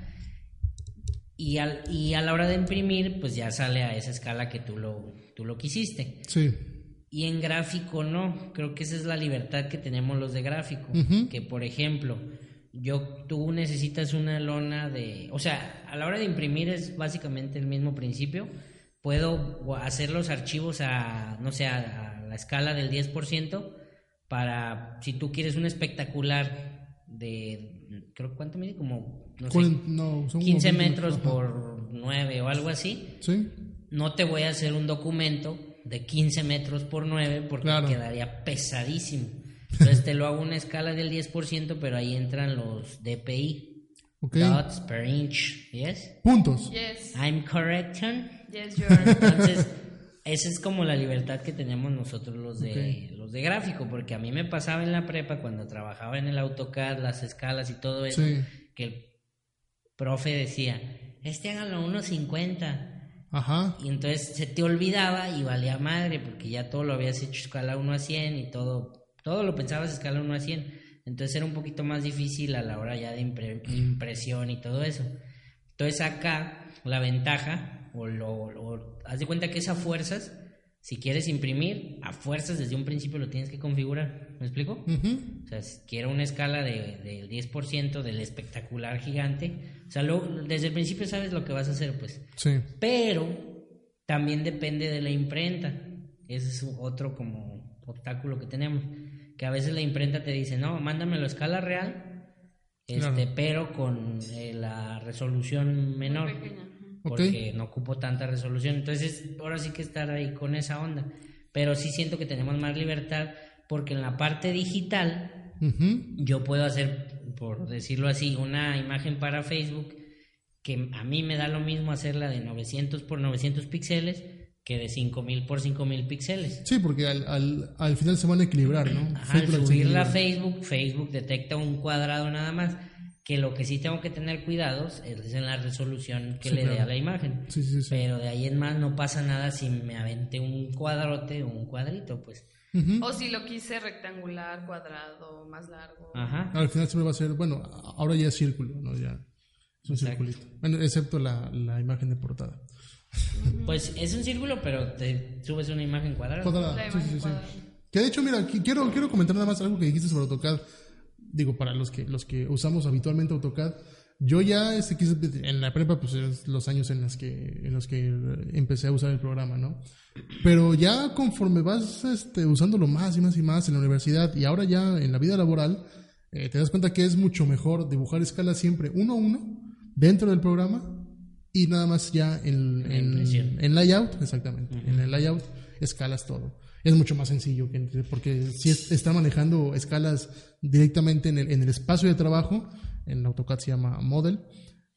Y, al, y a la hora de imprimir, pues ya sale a esa escala que tú lo, tú lo quisiste. Sí. Y en gráfico no, creo que esa es la libertad que tenemos los de gráfico, que por ejemplo, yo tú necesitas una lona de, o sea, a la hora de imprimir es básicamente el mismo principio. Puedo hacer los archivos a no sé, a, a la escala del 10% para si tú quieres un espectacular de creo cuánto mide como no sé, Cuaren- no, son como 15 20 metros por 9 o algo así Sí. No te voy a hacer un documento de 15 metros por 9 porque Claro. quedaría pesadísimo. Entonces te lo hago una escala del 10%, pero ahí entran los DPI, dots per inch, ¿yes? Puntos. Yes. I'm correct? Yes, you are. Entonces, esa es como la libertad que tenemos nosotros los de los de gráfico, porque a mí me pasaba en la prepa cuando trabajaba en el AutoCAD, las escalas y todo eso, Sí. que el profe decía, este hágalo a 1.50. Ajá. Y entonces se te olvidaba y valía madre porque ya todo lo habías hecho escala 1 a 100 y todo, todo lo pensabas escala 1 a 100. Entonces era un poquito más difícil a la hora ya de impre- impresión y todo eso. Entonces acá la ventaja, o lo, lo- haz de cuenta que es a fuerzas, si quieres imprimir, a fuerzas desde un principio lo tienes que configurar. ¿Me explico? O sea, si quiero una escala de, del 10% del espectacular gigante, o sea, lo- desde el principio sabes lo que vas a hacer, pues. Sí. Pero también depende de la imprenta. Ese es otro como obstáculo que tenemos. Que a veces la imprenta te dice, no, mándamelo a escala real, este, Claro. pero con eh, la resolución menor. pequeña. Porque no ocupo tanta resolución. Entonces, ahora sí que estar ahí con esa onda. Pero sí siento que tenemos más libertad porque en la parte digital Ujú. yo puedo hacer, por decirlo así, una imagen para Facebook que a mí me da lo mismo hacerla de 900 por 900 píxeles que de 5000 por 5000 píxeles. Sí, porque al, al, al final se van a equilibrar, ¿no? Ajá, al subirla a. Facebook, Facebook detecta un cuadrado nada más. Que lo que sí tengo que tener cuidados es en la resolución que Sí, le dé claro. a la imagen. Sí, sí, sí. Pero de ahí en más no pasa nada si me aventé un cuadrote o un cuadrito, pues. Ujú. O si lo quise rectangular, cuadrado, más largo. Ajá. Al final siempre va a ser, bueno, ahora ya es círculo, ¿no? Ya es un Exacto. circulito. Bueno, excepto la, la imagen de portada. Pues es un círculo, pero te subes una imagen cuadrada. Cuadrada, sí, imagen sí, sí. cuadrada. Que de hecho, mira, quiero, quiero comentar nada más algo que dijiste sobre AutoCAD. Digo, para los que, los que usamos habitualmente AutoCAD. Yo ya este, en la prepa, pues es los años en los que, en los que empecé a usar el programa, ¿no? Pero ya conforme vas este, usándolo más y más y más en la universidad y ahora ya en la vida laboral, eh, te das cuenta que es mucho mejor dibujar escalas siempre uno a uno dentro del programa y nada más ya en, en layout, exactamente. En el layout escalas todo. Es mucho más sencillo que porque si es- está manejando escalas directamente en el, en el espacio de trabajo, en AutoCAD se llama Model.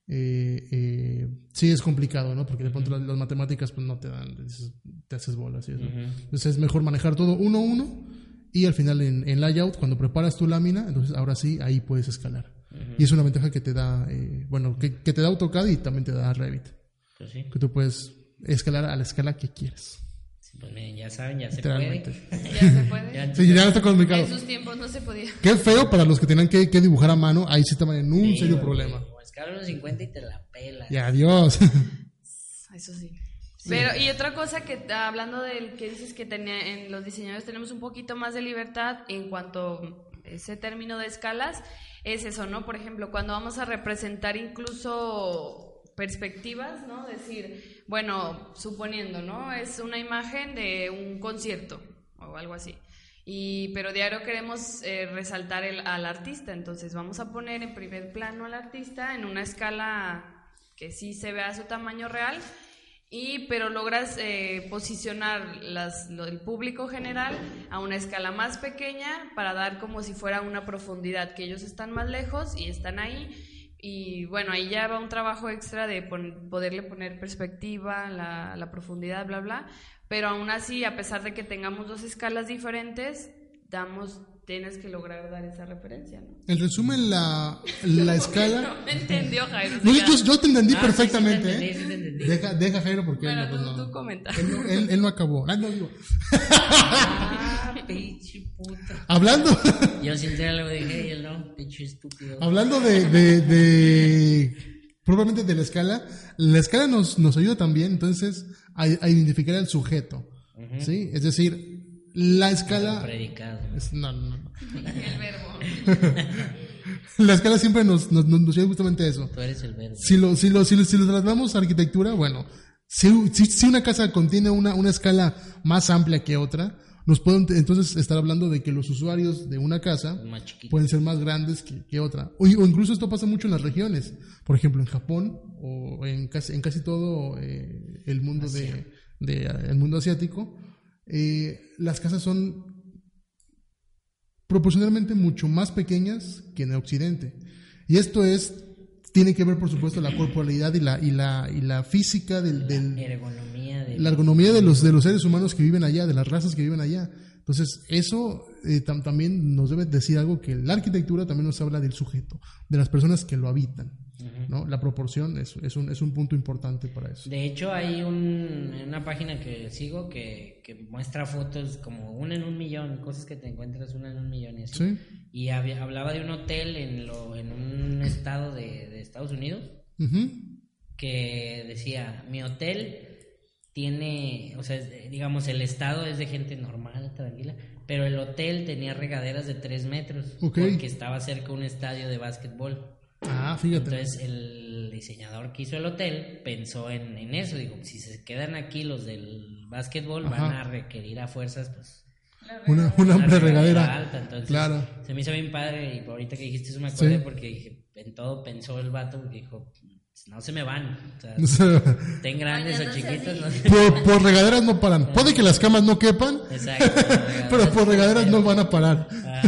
eh, eh, sí es complicado, ¿no? Porque de pronto las, las matemáticas pues no te dan, te haces bolas y eso. Entonces es mejor manejar todo uno a uno y al final en, en layout, cuando preparas tu lámina, entonces ahora sí, ahí puedes escalar. Y es una ventaja que te da, eh, bueno, que, que te da AutoCAD y también te da Revit, Pues sí. que tú puedes escalar a la escala que quieres. Sí, Pues miren, ya saben, ya se Literalmente. puede. Ya se puede. Ya- Sí, ya está complicado. En sus tiempos no se podía. Qué feo para los que tenían que, que dibujar a mano, ahí sí estaban en un Sí, serio problema. O escala unos 50 y te la pela. Y adiós. Eso sí. Pero, y otra cosa que, hablando del que dices que tenía, en los diseñadores tenemos un poquito más de libertad en cuanto a ese término de escalas, es eso, ¿no? Por ejemplo, cuando vamos a representar incluso perspectivas, ¿no? Decir, bueno, suponiendo, ¿no? Es una imagen de un concierto o algo así. Y, pero diario queremos eh, resaltar el, al artista, entonces vamos a poner en primer plano al artista en una escala que sí se vea su tamaño real, y pero logras eh, posicionar el público general a una escala más pequeña para dar como si fuera una profundidad, que ellos están más lejos y están ahí. Y bueno, ahí ya va un trabajo extra de pon- poderle poner perspectiva, la, la profundidad, bla, bla. Pero aún así, a pesar de que tengamos dos escalas diferentes, damos, tienes que lograr dar esa referencia, ¿no? En resumen, la, la escala. No me entendió, Jairo. No, yo, yo te entendí Ah, sí, perfectamente, sí te ¿eh? entendí, sí te entendí. Deja, deja Jairo porque él, Bueno, no, pues, tú, no. tú comenta. Él, no, él- él no acabó. Ah, no, digo. Ah, pinche puta. Hablando, Yo sin ser algo dije, y él no, pinche estúpido. hablando de, de, de- probablemente de la escala, la escala nos, nos ayuda también entonces a, a identificar al sujeto. ¿Sí? Es decir, la escala. Predicado. es- no, no, no. El verbo. La escala siempre nos, nos, nos ayuda justamente a eso. Tú eres el verde. Si lo, si lo, si lo, si lo trasladamos a arquitectura, bueno, si, si, si una casa contiene una, una escala más amplia que otra, nos pueden entonces estar hablando de que los usuarios de una casa pueden ser más grandes que, que otra. O, o incluso esto pasa mucho en las regiones. Por ejemplo, en Japón o en casi, en casi todo eh, el mundo de, de, el mundo asiático, eh, las casas son proporcionalmente mucho más pequeñas que en el occidente. Y esto es tiene que ver por supuesto la corporalidad y la y la y la física del, del- Ergonomía de... la ergonomía de los de los seres humanos que viven allá, de las razas que viven allá. Entonces, eso eh, tam- también nos debe decir algo que la arquitectura también nos habla del sujeto, de las personas que lo habitan. ¿No? La proporción es, es, un, es un punto importante para eso. De hecho, hay un, una página que sigo que, que muestra fotos como una en un millón, cosas que te encuentras una en un millón y así. Sí. Y había- hablaba de un hotel en, lo, en un estado de, de Estados Unidos que decía, mi hotel tiene, o sea, digamos, el estado es de gente normal, tranquila, pero el hotel tenía regaderas de 3 metros Ok. porque estaba cerca de un estadio de básquetbol. Ah, fíjate. Entonces el diseñador que hizo el hotel pensó en, en eso, digo, si se quedan aquí los del básquetbol van Ajá. a requerir a fuerzas, pues... una, una amplia regadera. alta, entonces Claro. se me hizo bien padre y ahorita que dijiste eso me acordé Sí. porque dije, en todo pensó el vato porque dijo, no se me van, o sea, grandes o chiquitos, no por, por regaderas no paran. Puede que las camas no quepan, Exacto. pero por regaderas no van a parar. Ah,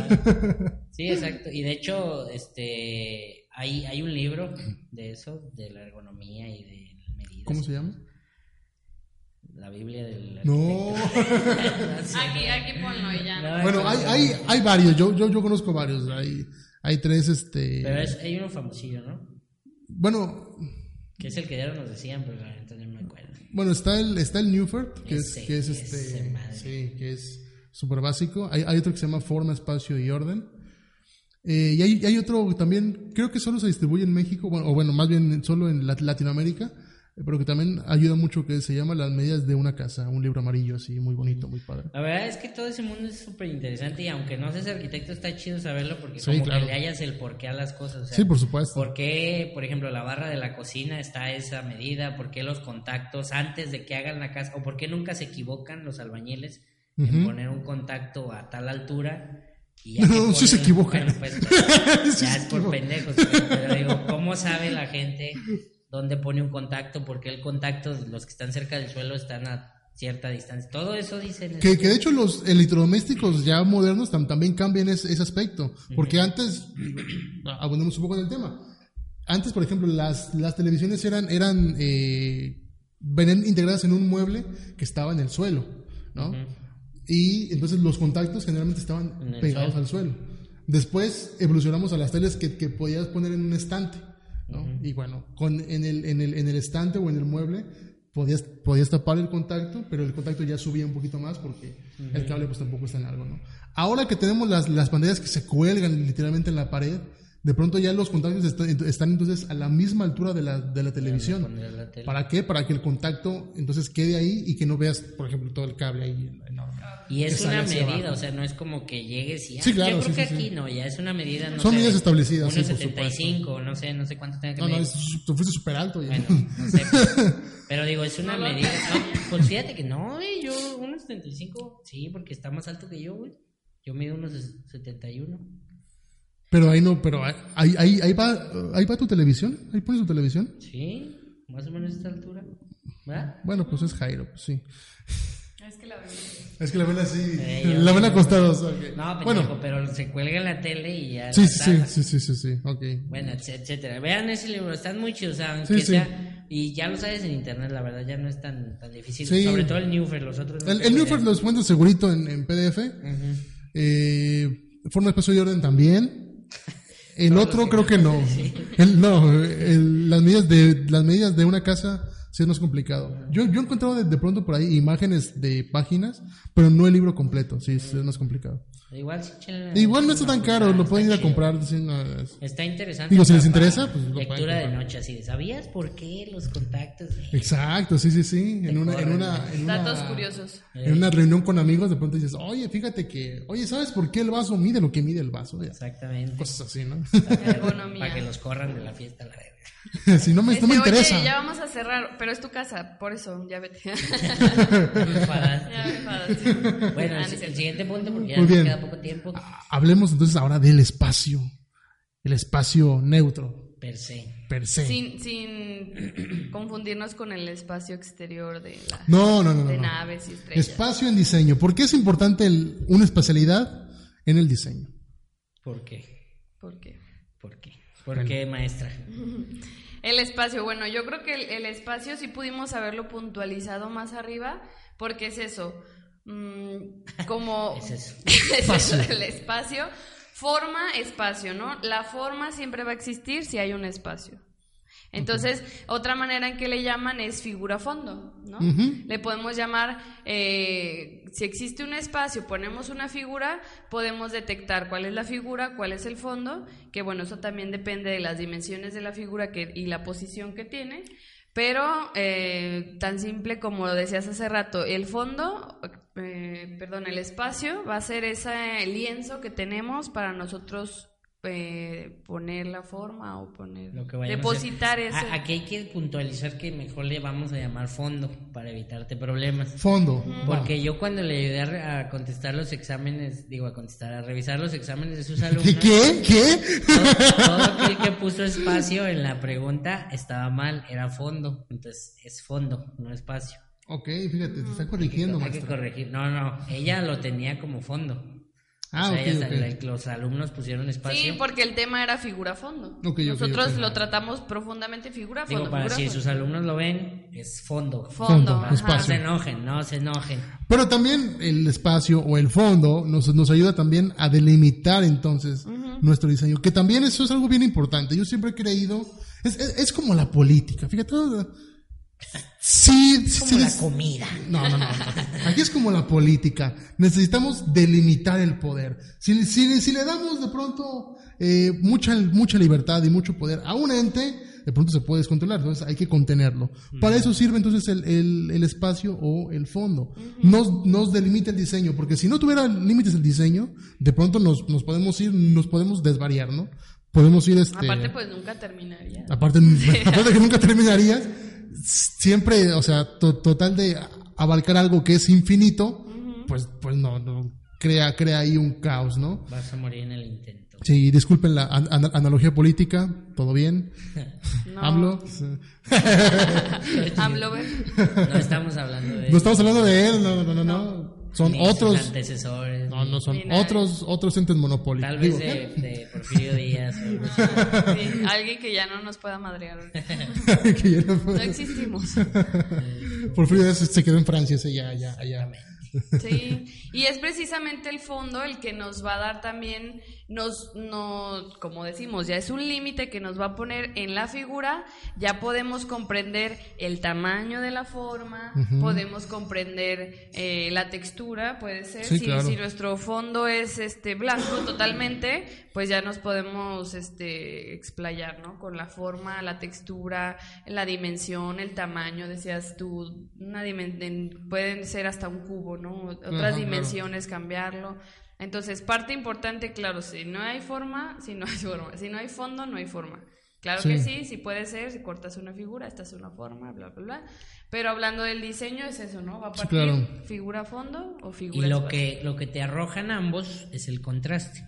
sí, exacto. Y de hecho, este, hay, hay un libro de eso, de la ergonomía y de medidas. ¿Cómo se llama? la Biblia del... No. Aquí, aquí ponlo y ya. No, bueno, hay, hay, hay varios, yo, yo, yo conozco varios. Hay, hay tres, este. Pero es, hay uno famosillo, ¿no? Bueno, Que es el que ya nos decían, pero la neta no me acuerdo. bueno, está el, está el Newford, que es, Ese, que es ese este. madre. Sí, que es súper básico. Hay, hay otro que se llama Forma, Espacio y Orden. Eh, y hay, hay otro también, creo que solo se distribuye en México, bueno, o bueno, más bien solo en Lat- Latinoamérica, eh, pero que también ayuda mucho, que se llama Las medidas de una casa, un libro amarillo así, muy bonito, muy padre. La verdad es que todo ese mundo es súper interesante y aunque no seas arquitecto está chido saberlo porque Sí, como claro. que le hallas el porqué a las cosas. o sea, Sí, por supuesto. ¿Por qué, por ejemplo, la barra de la cocina está a esa medida? ¿Por qué los contactos antes de que hagan la casa? ¿O por qué nunca se equivocan los albañiles en poner un contacto a tal altura? Y No, sí se equivocan. Bueno, pues, ya es por pendejos. Pero, digo, ¿cómo sabe la gente dónde pone un contacto? ¿Por qué el contacto, los que están cerca del suelo, están a cierta distancia? Todo eso dicen. Que, que de hecho los electrodomésticos ya modernos tam- también cambian ese, ese aspecto. Porque antes, abundemos un poco en el tema. Antes, por ejemplo, las, las televisiones eran, eran eh, venían integradas en un mueble que estaba en el suelo, ¿no? Y entonces los contactos generalmente estaban pegados suelo. al suelo. Después evolucionamos a las teles que, que podías poner en un estante, ¿no? Y bueno, con, en, el, en, el, en el estante o en el mueble podías, podías tapar el contacto, pero el contacto ya subía un poquito más porque el cable pues tampoco está en largo, ¿no? Ahora que tenemos las, las pantallas que se cuelgan literalmente en la pared, de pronto ya los contactos están, están entonces a la misma altura de la, de la televisión. poner la tele. ¿Para qué? Para que el contacto entonces quede ahí y que no veas, por ejemplo, todo el cable ahí enorme. Y es una medida, abajo. o sea, no es como que llegues y... ah, Sí, claro, Yo creo sí, que sí, aquí sí. no, ya es una medida, no Son sé, medidas establecidas, sí, por 1.75, no sé, no sé cuánto tenga que No, no, es, te fuiste súper alto. ya. Bueno, no sé. pero- Pero digo, es una medida. No, pues fíjate que no, güey. Yo, 1.75. Sí, porque está más alto que yo, güey. Yo mido unos 71. Pero ahí no, pero ahí, ahí, ahí, va, ahí va tu televisión, ahí pones tu televisión. Sí, más o menos a esta altura. ¿Verdad? Bueno, pues es Jairo, pues sí. Es que la veo. Es que la ven así, Eh, la ven acostados. No, pendejo, bueno, pero se cuelga en la tele y ya. sí, sí, sí, sí, sí, sí, sí, ok. Bueno, etc- etcétera. Vean ese libro, están muy chidos, o sea, aunque Sí, sí. sea. Y ya lo sabes en internet, la verdad, ya no es tan, tan difícil. Sí. Sobre todo el Newfer, los otros. no El, el idea. los encuentras segurito en, en PDF. Ujú. Eh, forma, espacio y orden también. El otro creo que no. El, no, el- las medidas de las medidas de una casa sí es más complicado. Yo, yo he encontrado de, de pronto por ahí imágenes de páginas, pero no el libro completo. Sí, es más complicado. Igual, sí, Igual no está tan caro, lo pueden ir a chido. comprar. sí, no, es- Está interesante. Digo, si les interesa, pues, lo Lectura de noche, así de, ¿sabías por qué los contactos? Exacto, sí, sí, sí. En una, en una, en una, Datos curiosos. en una reunión con amigos, de pronto dices, oye, fíjate que, oye, ¿sabes por qué el vaso mide lo que mide el vaso? Ya, Exactamente. Cosas así, ¿no? Para que los corran de la fiesta a la verga. si no me, no me interesa. Oye, ya vamos a cerrar, pero es tu casa, por eso, ya vete. Me ya me bueno, Ah, el, siguiente punto, porque ya Muy nos bien. queda poco tiempo, Hablemos entonces ahora del espacio. El espacio neutro, per se. per se. Sin, sin confundirnos con el espacio exterior de, la- No, no, no. no, de no. naves y estrellas. Espacio en diseño. ¿Por qué es importante el- una espacialidad en el diseño? ¿Por qué? ¿Por qué? ¿Por qué? ¿Por qué, maestra? El espacio, bueno, yo creo que el, el espacio sí pudimos haberlo puntualizado más arriba, porque es eso, mm, como Es eso. es eso, el espacio, forma, espacio, ¿no? La forma siempre va a existir si hay un espacio. Entonces, otra manera en que le llaman es figura-fondo, ¿no? Ujú. Le podemos llamar, eh, si existe un espacio, ponemos una figura, podemos detectar cuál es la figura, cuál es el fondo, que bueno, eso también depende de las dimensiones de la figura que, y la posición que tiene, pero eh, tan simple como lo decías hace rato, el fondo, eh, perdón, el espacio va a ser ese lienzo que tenemos para nosotros eh, poner la forma o poner, Lo que depositar. A- aquí hay que puntualizar que mejor le vamos a llamar fondo para evitarte problemas. Fondo. Porque yo cuando le ayudé a, re- a contestar los exámenes, digo a contestar, a revisar los exámenes de sus alumnos, ¿Qué? ¿Qué? todo, todo aquel que puso espacio en la pregunta estaba mal, era fondo. Entonces es fondo, no espacio. Ok, fíjate, te está corrigiendo, Hay que corregir. No, no, ella lo tenía como fondo. Ah, o sea, la- los alumnos pusieron espacio. Sí, porque el tema era figura fondo. Nosotros lo tratamos profundamente figura fondo. Digo, para figura si fondo. sus alumnos lo ven, es fondo. Fondo, Fondo. No espacio. se enojen, no se enojen. Pero también el espacio o el fondo nos, nos ayuda también a delimitar entonces nuestro diseño, que también eso es algo bien importante. Yo siempre he creído, es, es, es como la política, fíjate. Sí, sí, Como la sí. comida. No, no, no, no. Aquí es como la política. Necesitamos delimitar el poder. Si, si, si le damos de pronto eh, mucha, mucha libertad y mucho poder a un ente, de pronto se puede descontrolar. Entonces hay que contenerlo. Para eso sirve entonces el, el, el espacio o el fondo. Nos, nos delimita el diseño, porque si no tuviera límites el diseño, de pronto nos, nos podemos ir, nos podemos desvariar, ¿no? Podemos ir este. Aparte, pues nunca terminaría. Aparte, aparte que nunca terminarías, siempre, o sea, to- total de abarcar algo que es infinito, pues, pues no, no, crea, crea ahí un caos, ¿no? Vas a morir en el intento. Sí, disculpen la an- an- analogía política, ¿todo bien? No. ¿Hablo? AMLover. No estamos hablando de No estamos hablando de él, no, no, no, no. Son ni sus otros, antecesores. no, no son otros, otros entes monopólicos. Tal vez Digo, de, de Porfirio Díaz. o algo así. Sí, alguien que ya no nos pueda madrear. que ya no No existimos. Porfirio Díaz se quedó en Francia, ese ya, ya, ya. Sí, y es precisamente el fondo el que nos va a dar también, nos, no, como decimos, ya es un límite que nos va a poner en la figura, ya podemos comprender el tamaño de la forma, podemos comprender eh, la textura, puede ser, Sí, si, claro. si nuestro fondo es este blanco totalmente, pues ya nos podemos este explayar, ¿no? Con la forma, la textura, la dimensión, el tamaño, decías tú, una pueden ser hasta un cubo, ¿no? Otras dimensiones, cambiarlo. Entonces, parte importante, claro, si no hay forma, si no hay forma, si no hay fondo, no hay forma. Claro Sí. que sí, sí puede ser, si cortas una figura, esta es una forma, bla, bla, bla. Pero hablando del diseño es eso, ¿no? Va a Sí, partir claro. figura fondo o Y figura lo espacio. que, lo que te arrojan ambos es el contraste,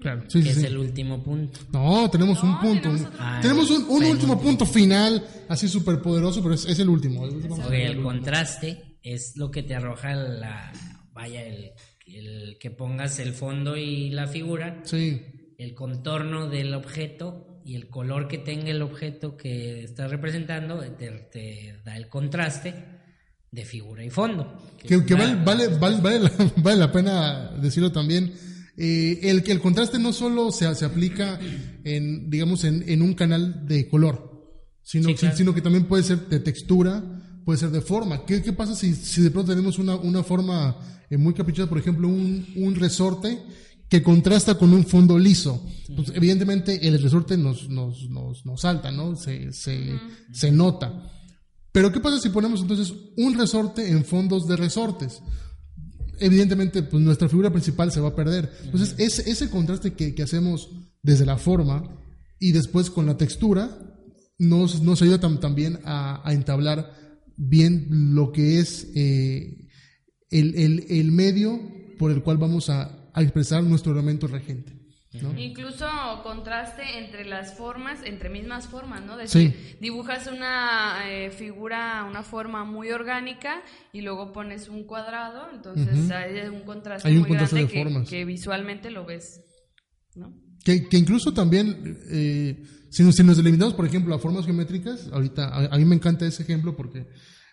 Claro, sí, que sí, es sí. el último punto. No, tenemos No, un punto. tenemos un- otro punto. tenemos un, un último punto final, así súper poderoso, pero es, es el último. Vamos a Ok, ver el último. contraste es lo que te arroja la. Vaya, el, el que pongas el fondo y la figura, Sí, el contorno del objeto y el color que tenga el objeto que estás representando te, te da el contraste de figura y fondo. que, que una- vale, vale, vale, vale la, vale la pena decirlo también. Eh, el que el contraste no solo se, se aplica en, digamos, en, en un canal de color, sino, Sí, claro. sino que también puede ser de textura, puede ser de forma. ¿Qué, qué pasa si, si de pronto tenemos una, una forma eh, muy caprichosa, por ejemplo, un, un resorte que contrasta con un fondo liso? Pues, evidentemente el resorte nos, nos, nos, nos salta, ¿no? Se, se, se nota. Pero ¿qué pasa si ponemos entonces un resorte en fondos de resortes? Evidentemente, pues nuestra figura principal se va a perder. Entonces, ese, ese contraste que, que hacemos desde la forma y después con la textura nos, nos ayuda tam- también a, a entablar bien lo que es eh, el, el- el medio por el cual vamos a, a expresar nuestro elemento regente. ¿no? Incluso contraste entre las formas, entre mismas formas, ¿no? Decir, dibujas una eh, figura, una forma muy orgánica y luego pones un cuadrado, entonces hay un contraste Hay un muy contraste grande de que, formas. que visualmente lo ves, ¿no? Que, que incluso también, eh, si, si nos delimitamos, por ejemplo, a formas geométricas, ahorita a, a mí me encanta ese ejemplo porque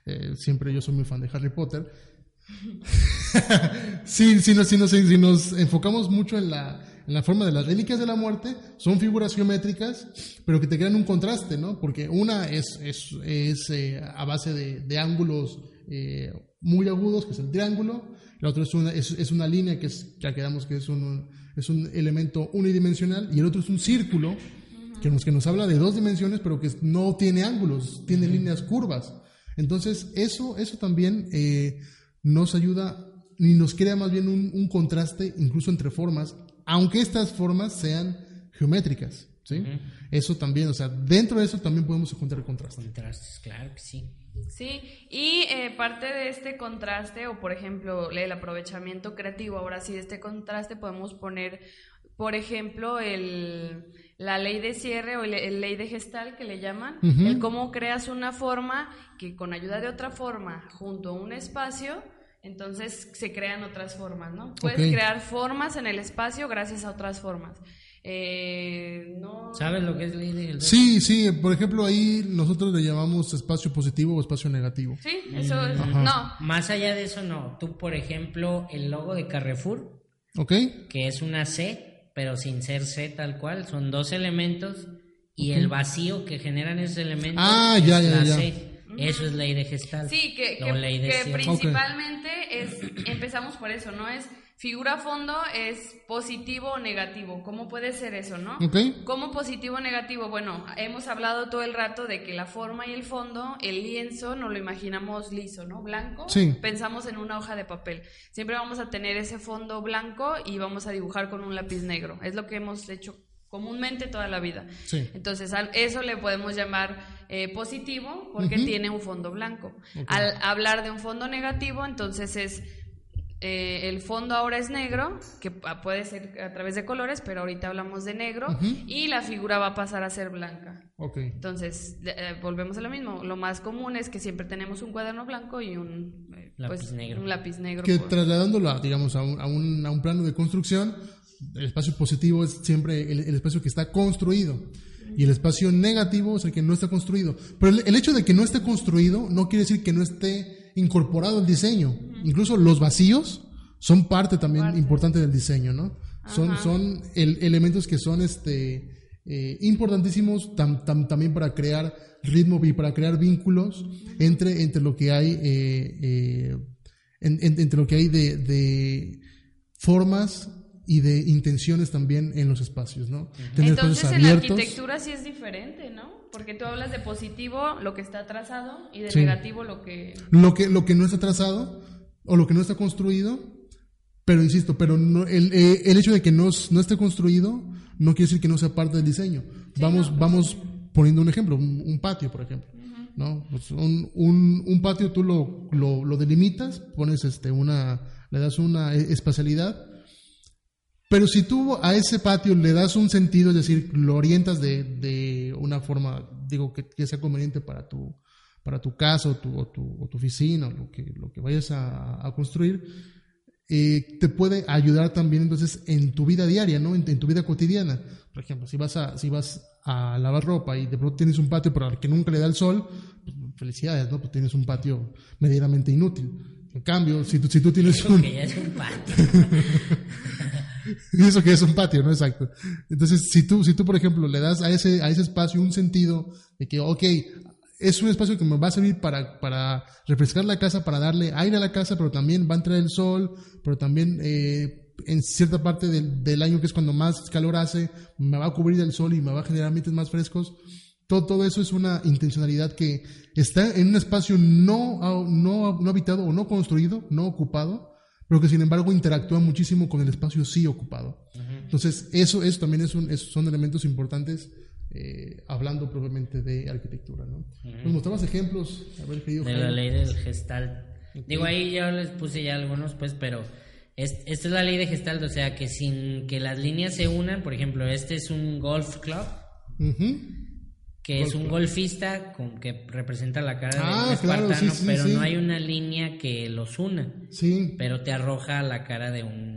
eh, siempre yo soy muy fan de Harry Potter. sí, si, nos, si, nos, si nos enfocamos mucho en la, en la forma de las reliquias de la muerte, son figuras geométricas, pero que te crean un contraste, ¿no? Porque una es, es, es eh, a base de, de ángulos eh, muy agudos, que es el triángulo, la otra es una, es, es una línea que es, ya quedamos que es un, es un elemento unidimensional, y el otro es un círculo, que nos, que nos habla de dos dimensiones, pero que no tiene ángulos, tiene líneas curvas. Entonces, eso, eso también eh, nos ayuda y nos crea más bien un, un contraste incluso entre formas, aunque estas formas sean geométricas. ¿sí? Eso también, o sea, dentro de eso también podemos encontrar contraste. Contrastes, claro que sí. Sí, y eh, parte de este contraste, o por ejemplo, el aprovechamiento creativo, ahora sí, de este contraste podemos poner, por ejemplo, el, la ley de cierre o el, el ley de gestal que le llaman, Ujú. el cómo creas una forma que con ayuda de otra forma, junto a un espacio, Entonces se crean otras formas, ¿no? Puedes crear formas en el espacio gracias a otras formas. Eh, no... ¿Sabes lo que es ley del Sí, sí, por ejemplo, ahí nosotros le llamamos espacio positivo o espacio negativo. Sí, eso es... No, Más allá de eso, no. Tú, por ejemplo, el logo de Carrefour, ¿Ok? que es una C, pero sin ser C tal cual, son dos elementos y el vacío que generan esos elementos Ah, es ya, ya, la ya. C. Eso es ley de Gestalt. Sí, que, que- ley de que cierre. principalmente es, empezamos por eso, ¿no? Es figura fondo, es positivo o negativo. ¿Cómo puede ser eso, no? ¿Cómo positivo o negativo? Bueno, hemos hablado todo el rato de que la forma y el fondo, el lienzo, nos lo imaginamos liso, ¿no? Blanco. Sí. Pensamos en una hoja de papel. Siempre vamos a tener ese fondo blanco y vamos a dibujar con un lápiz negro. Es lo que hemos hecho comúnmente toda la vida. Sí. Entonces, a eso le podemos llamar eh, positivo porque tiene un fondo blanco. Ok. Al hablar de un fondo negativo, entonces es eh, el fondo ahora es negro, que puede ser a través de colores, pero ahorita hablamos de negro, y la figura va a pasar a ser blanca. Ok. Entonces, eh, volvemos a lo mismo. Lo más común es que siempre tenemos un cuaderno blanco y un, eh, Lápiz pues, negro. un lápiz negro. Que por- trasladándolo, a, digamos, a un, a, un, a un plano de construcción, el espacio positivo es siempre el, el espacio que está construido. Y el espacio negativo es el que no está construido. Pero el, el hecho de que no esté construido no quiere decir que no esté incorporado al diseño. Incluso los vacíos son parte también Parte. importante del diseño, ¿no? Son, Ajá. son el- elementos que son este, eh, importantísimos tam- tam- también para crear ritmo y para crear vínculos entre, entre lo que hay eh, eh, en- en- entre lo que hay de, de formas y de intenciones también en los espacios, ¿no? Tener Entonces, en la arquitectura sí es diferente, ¿no? Porque tú hablas de positivo, lo que está trazado, y de Sí. negativo, lo que... Lo que, lo que no está trazado o lo que no está construido, pero insisto, pero no, el, eh, el hecho de que no, no esté construido no quiere decir que no sea parte del diseño. vamos, vamos poniendo un ejemplo, un, un patio, por ejemplo. ¿no? Pues un, un, un patio tú lo, lo, lo delimitas, pones este, una, le das una eh, espacialidad, pero si tú a ese patio le das un sentido, es decir, lo orientas de, de una forma, digo, que, que sea conveniente para tu, para tu casa o tu, o tu, o tu oficina o lo que, lo que vayas a, a construir, eh, te puede ayudar también entonces en tu vida diaria, ¿no? En, en tu vida cotidiana. Por ejemplo, si vas a, si vas a lavar ropa y de pronto tienes un patio para el que nunca le da el sol, pues, felicidades, ¿no? Pues tienes un patio medianamente inútil. En cambio, si tú, si tú tienes un... Que ya es un patio. Eso que es un patio, ¿no? Exacto. Entonces, si tú, si tú, por ejemplo, le das a ese, a ese espacio un sentido de que, ok, es un espacio que me va a servir para, para refrescar la casa, para darle aire a la casa, pero también va a entrar el sol, pero también eh, en cierta parte del, del año, que es cuando más calor hace, me va a cubrir el sol y me va a generar ambientes más frescos. Todo, todo eso es una intencionalidad que está en un espacio no, no, no habitado o no construido, no ocupado, pero que sin embargo interactúa muchísimo con el espacio sí ocupado. Entonces, eso, eso también es un, es- son elementos importantes eh, hablando propiamente de arquitectura. ¿no? Nos mostrabas ejemplos, a ver, querido de la ley del Gestalt. Digo, ahí yo les puse ya algunos, pues, pero es- esta es la ley de Gestalt, o sea, que sin que las líneas se unan, por ejemplo, este es un golf club, que es un golfista con que representa la cara Ah, de un claro, espartano, sí, sí, pero sí. no hay una línea que los una, Sí, pero te arroja la cara de un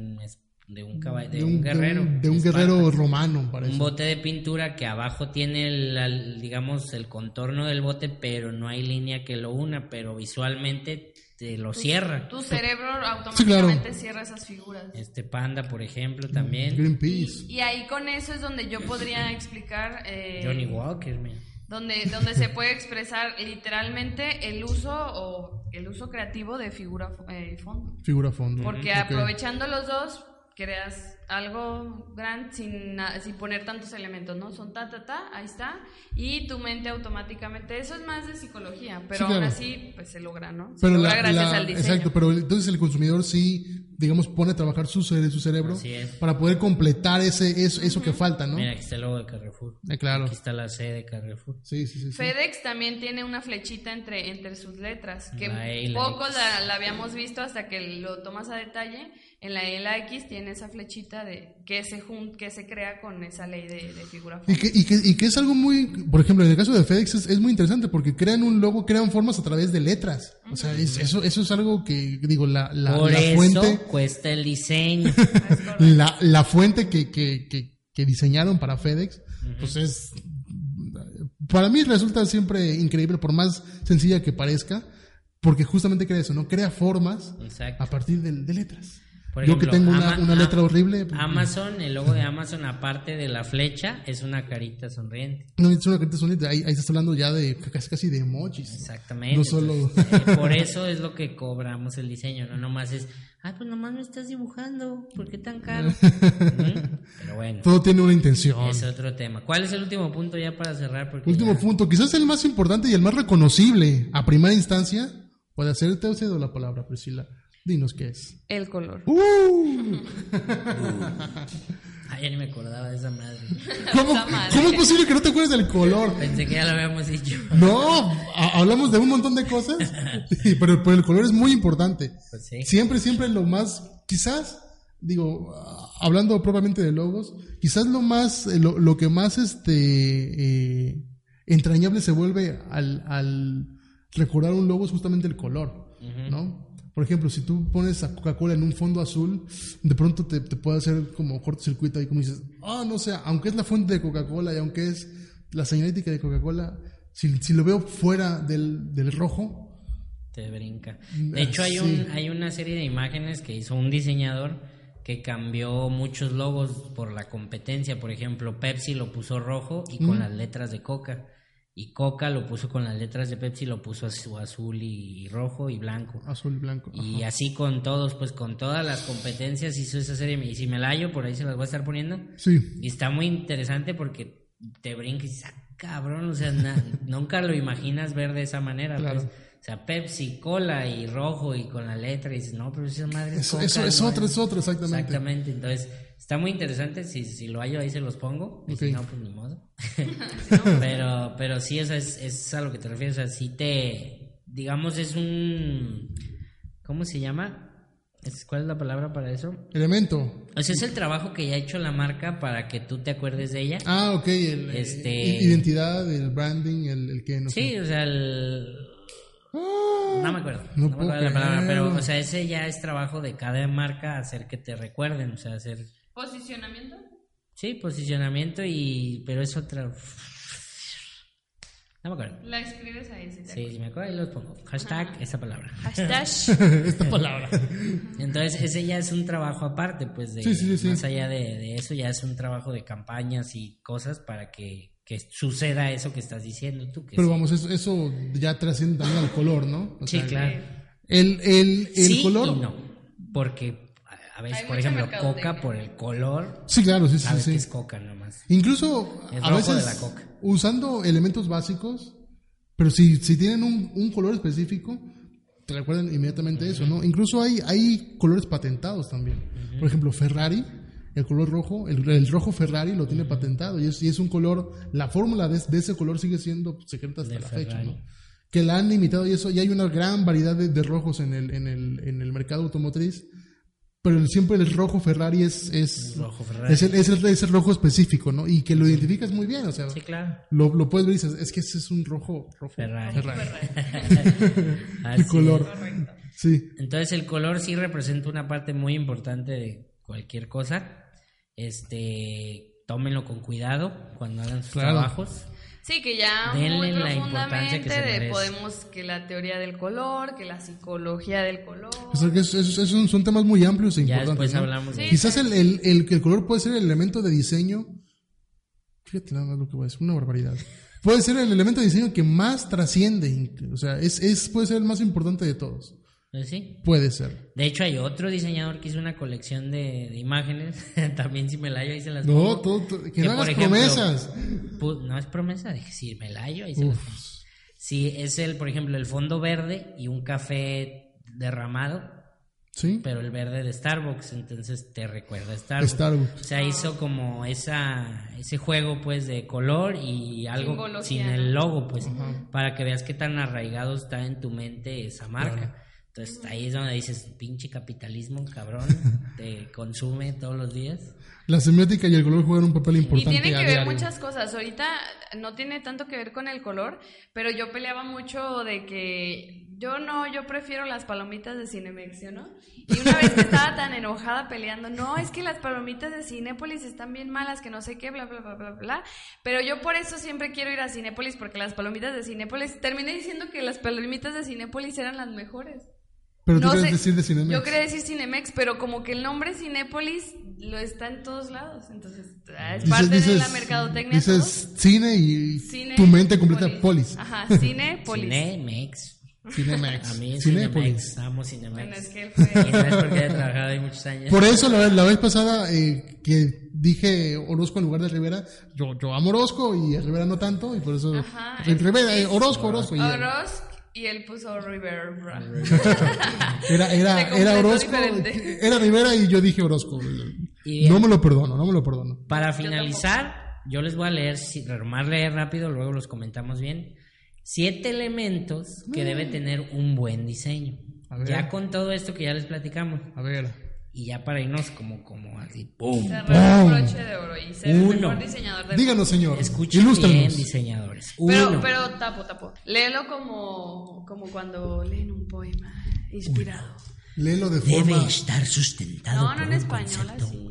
de un caballo, de, de un, guerrero, un- de un guerrero romano, parece. un bote de pintura que abajo tiene el, el, digamos el contorno del bote pero no hay línea que lo una pero visualmente te lo cierra Tu cerebro automáticamente claro. cierra esas figuras. este panda por ejemplo también Greenpeace. Y, y ahí con eso es donde yo podría explicar eh, Johnny Walker mira. donde, donde se puede expresar literalmente el uso o el uso creativo de figura eh, fondo. Figura fondo. Porque aprovechando los dos, creas algo grande sin, sin poner tantos elementos, ¿no? Son ta, ta, ta, ahí está. Y tu mente automáticamente, eso es más de psicología, pero Sí, claro. aún así, pues se logra, ¿no? Se Pero logra la- gracias la- al diseño. Exacto, pero entonces el consumidor sí, digamos, pone a trabajar su, cere- su cerebro para poder completar ese, eso, eso que falta, ¿no? mira aquí está el logo de Carrefour Eh, claro. aquí está la C de Carrefour Sí, sí, sí. sí. FedEx también tiene una flechita entre, entre sus letras, que La E y la poco X. la, la habíamos visto hasta que lo tomas a detalle, En la, en la X tiene esa flechita de que se jun- que se crea con esa ley de, de figura Y que, y, que, y que es algo muy, por ejemplo, en el caso de FedEx es, es muy interesante porque crean un logo, crean formas a través de letras. O sea, es- eso, eso es algo que, digo, la, la, Por la eso fuente, cuesta el diseño. la, la fuente que, que, que, que diseñaron para FedEx, pues es, para mí resulta siempre increíble, por más sencilla que parezca, porque justamente crea eso, ¿no? Crea formas Exacto. a partir de, de letras. Por Yo que tengo una, Ama- una letra horrible. pues, Amazon, el logo de Amazon, aparte de la flecha, es una carita sonriente. No, es una carita sonita, ahí, ahí estás hablando ya de casi, casi de emojis. Exactamente. No solo- Entonces, eh, por eso es lo que cobramos el diseño, no nomás es, ah, pues nomás me estás dibujando, ¿por qué tan caro? Pero bueno, Todo tiene una intención. es otro tema. ¿Cuál es el último punto ya para cerrar? Porque Último ya- punto, quizás el más importante y el más reconocible a primera instancia. Puede hacerte cedo la palabra, Priscila. Dinos qué es. El color. ¡Uh! Ah, ya ni me acordaba de esa madre. ¿Cómo, Esa madre. cómo es posible que no te acuerdes del color? Pensé que ya lo habíamos dicho. No, hablamos de un montón de cosas, pero, pero el color es muy importante. Pues sí. Siempre, siempre lo más, quizás, digo, ah, hablando propiamente de logos, quizás lo más, eh, lo, lo que más este eh, entrañable se vuelve al, al recordar un logo es justamente el color, ¿no? Por ejemplo, si tú pones a Coca-Cola en un fondo azul, de pronto te, te puede hacer como cortocircuito ahí, como dices, ah, no sé, aunque es la fuente de Coca-Cola y aunque es la señalética de Coca-Cola, si, si lo veo fuera del, del rojo, Te brinca. De hecho, hay, Sí. un, hay una serie de imágenes que hizo un diseñador que cambió muchos logos por la competencia. Por ejemplo, Pepsi lo puso rojo y con las letras de Coca. Y Coca lo puso con las letras de Pepsi, lo puso azul, azul y rojo y blanco. azul y blanco. Y así con todos, pues con todas las competencias hizo esa serie. Y si me la hallo, por ahí se las voy a estar poniendo. Sí. Y está muy interesante porque te brincas y dices, "Ah, cabrón, o sea, na- nunca lo imaginas ver de esa manera. Claro. Pues. O sea, Pepsi, cola y rojo y con la letra y dices, no, pero esa madre es Eso, Coca, eso es ¿no?". otro, es otro, exactamente. Exactamente, entonces está muy interesante, si, si lo hallo ahí se los pongo, y si no, pues ni modo. pero, pero sí, o sea, es, es a lo que te refieres, o sea, sí te, digamos, es un, ¿cómo se llama? ¿Cuál es la palabra para eso? Elemento. O sea, es el trabajo que ya ha hecho la marca para que tú te acuerdes de ella. Ah, ok. El, Este- Identidad, el branding, el, el que no sé. Sí, o sea, el... No me acuerdo, No no, me acuerdo la palabra, pero, o sea, ese ya es trabajo de cada marca hacer que te recuerden, o sea, hacer, Posicionamiento. sí, posicionamiento y, pero es otra... No me acuerdo. La escribes ahí. Si te Sí, si me acuerdo ahí los pongo. Hashtag esa palabra. Hashtag. Esta palabra. Entonces, ese ya es un trabajo aparte, pues, de, Sí, sí, sí, sí. más allá de, de eso, ya es un trabajo de campañas y cosas para que, que suceda eso que estás diciendo tú. Que Pero sí. vamos, eso, eso ya trasciende también al color, ¿no? O Sí, sea, claro. El, el, el sí color. y no. Porque a- veces, Hay por ejemplo. Coca por el color, Sí, claro, sí, sí, sabes sí. que es Coca nomás. Incluso Es a rojo veces de la coca. usando elementos básicos, pero si, si tienen un, un color específico, te recuerdan inmediatamente eso, ¿no? Incluso hay, hay colores patentados también. Por ejemplo, Ferrari, el color rojo, el, el rojo Ferrari lo tiene patentado y es, y es un color, la fórmula de, de ese color sigue siendo secreta hasta De la fecha, Ferrari. ¿no? Que la han imitado y eso, y hay una gran variedad de, de rojos en el, en, el, en el mercado automotriz. Pero siempre el rojo Ferrari es, es, El rojo Ferrari. es, el, es, el, es el rojo específico, ¿no? Y que lo identificas muy bien, o sea, Sí, claro. lo, lo puedes ver y dices, es que ese es un rojo, rojo Ferrari. El color. Sí, Entonces el color sí representa una parte muy importante de cualquier cosa. Este, tómenlo con cuidado cuando hagan sus Claro. trabajos. Sí, que ya Denle muy la importancia que profundamente se de podemos que la teoría del color, que la psicología del color. o sea, que es- es- es un- son temas muy amplios e Ya importantes. después ¿no? hablamos de Sí. Quizás el, el, el, que el color puede ser el elemento de diseño. Fíjate nada más lo que voy a decir, una barbaridad. Puede ser el elemento de diseño que más trasciende, o sea, es, es, puede ser el más importante de todos. Pues sí. Puede ser. De hecho, hay otro diseñador que hizo una colección de, de imágenes. También si me la hallo ahí se las No, pongo. todo, todo- que, Que, no por hagas ejemplo, promesas. No es promesa, dije, si me la hallo ahí se las pongo. Sí, es el, por ejemplo, el fondo verde y un café derramado, Sí, pero el verde de Starbucks, entonces te recuerda a Starbucks. Starbucks. O sea, hizo como esa, ese juego pues de color y algo Simbología, sin el logo, pues, para que veas qué tan arraigado está en tu mente esa marca. Claro. Entonces ahí es donde dices, pinche capitalismo, cabrón, te consume todos los días. La semiótica y el color juegan un papel Y importante. tiene a que ver muchas cosas. Ahorita no tiene tanto que ver con el color, pero yo peleaba mucho de que yo no, yo prefiero las palomitas de Cinemex, ¿yo no? Y una vez que estaba tan enojada peleando, no, es que las palomitas de Cinépolis están bien malas, que no sé qué, bla, bla, bla, bla, bla. Pero yo por eso siempre quiero ir a Cinépolis, porque las palomitas de Cinépolis, terminé diciendo que las palomitas de Cinépolis eran las mejores. Pero tú No quieres sé, decir de Cinemex. Yo quería decir Cinemex, pero como que el nombre Cinépolis lo está en todos lados. Entonces, ah, es Dices- parte de dices- la mercadotecnia. todo. Dices cine y Cine, tu mente completa polis. Ajá, Cinépolis. Cinemex. Cinemex. A mí Cinépolis. Cinemex. Amo Bueno, Cinemex. es que él Y fue... no es porque haya trabajado ahí muchos años. Por eso la, la vez pasada eh, que dije Orozco en lugar de Rivera, yo, yo amo Orozco y a Rivera no tanto, y por eso Ajá, es- Rivera, eh, es- Orozco, Orozco. y- Oroz y él puso River. era, era, era Orozco, diferente. era Rivera y yo dije Orozco. Y. No me lo perdono, no me lo perdono. Para finalizar, yo les voy a leer, si- nomás leer rápido, luego los comentamos bien. Siete elementos que debe tener un buen diseño. Ya con todo esto que ya les platicamos. A ver. Y ya para irnos como, como así, ¡pum! Cerrar un broche de oro y ser Uno. el mejor diseñador del Díganos, señor. Escuchen bien, diseñadores. Pero, Uno, pero tapo, tapo. Léelo como, como cuando leen un poema inspirado. Léelo de debe forma. estar sustentado No, por no en español concepto. así.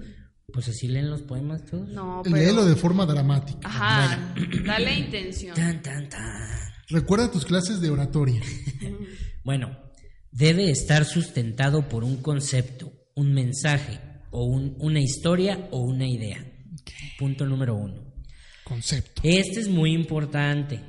Pues así leen los poemas todos. No, pero... Léelo de forma dramática. Ajá, dale intención. Tan, tan, tan. Recuerda tus clases de oratoria. Bueno, debe estar sustentado por un concepto, un mensaje, o un- una historia o una idea. Punto número uno. Concepto. Este es muy importante.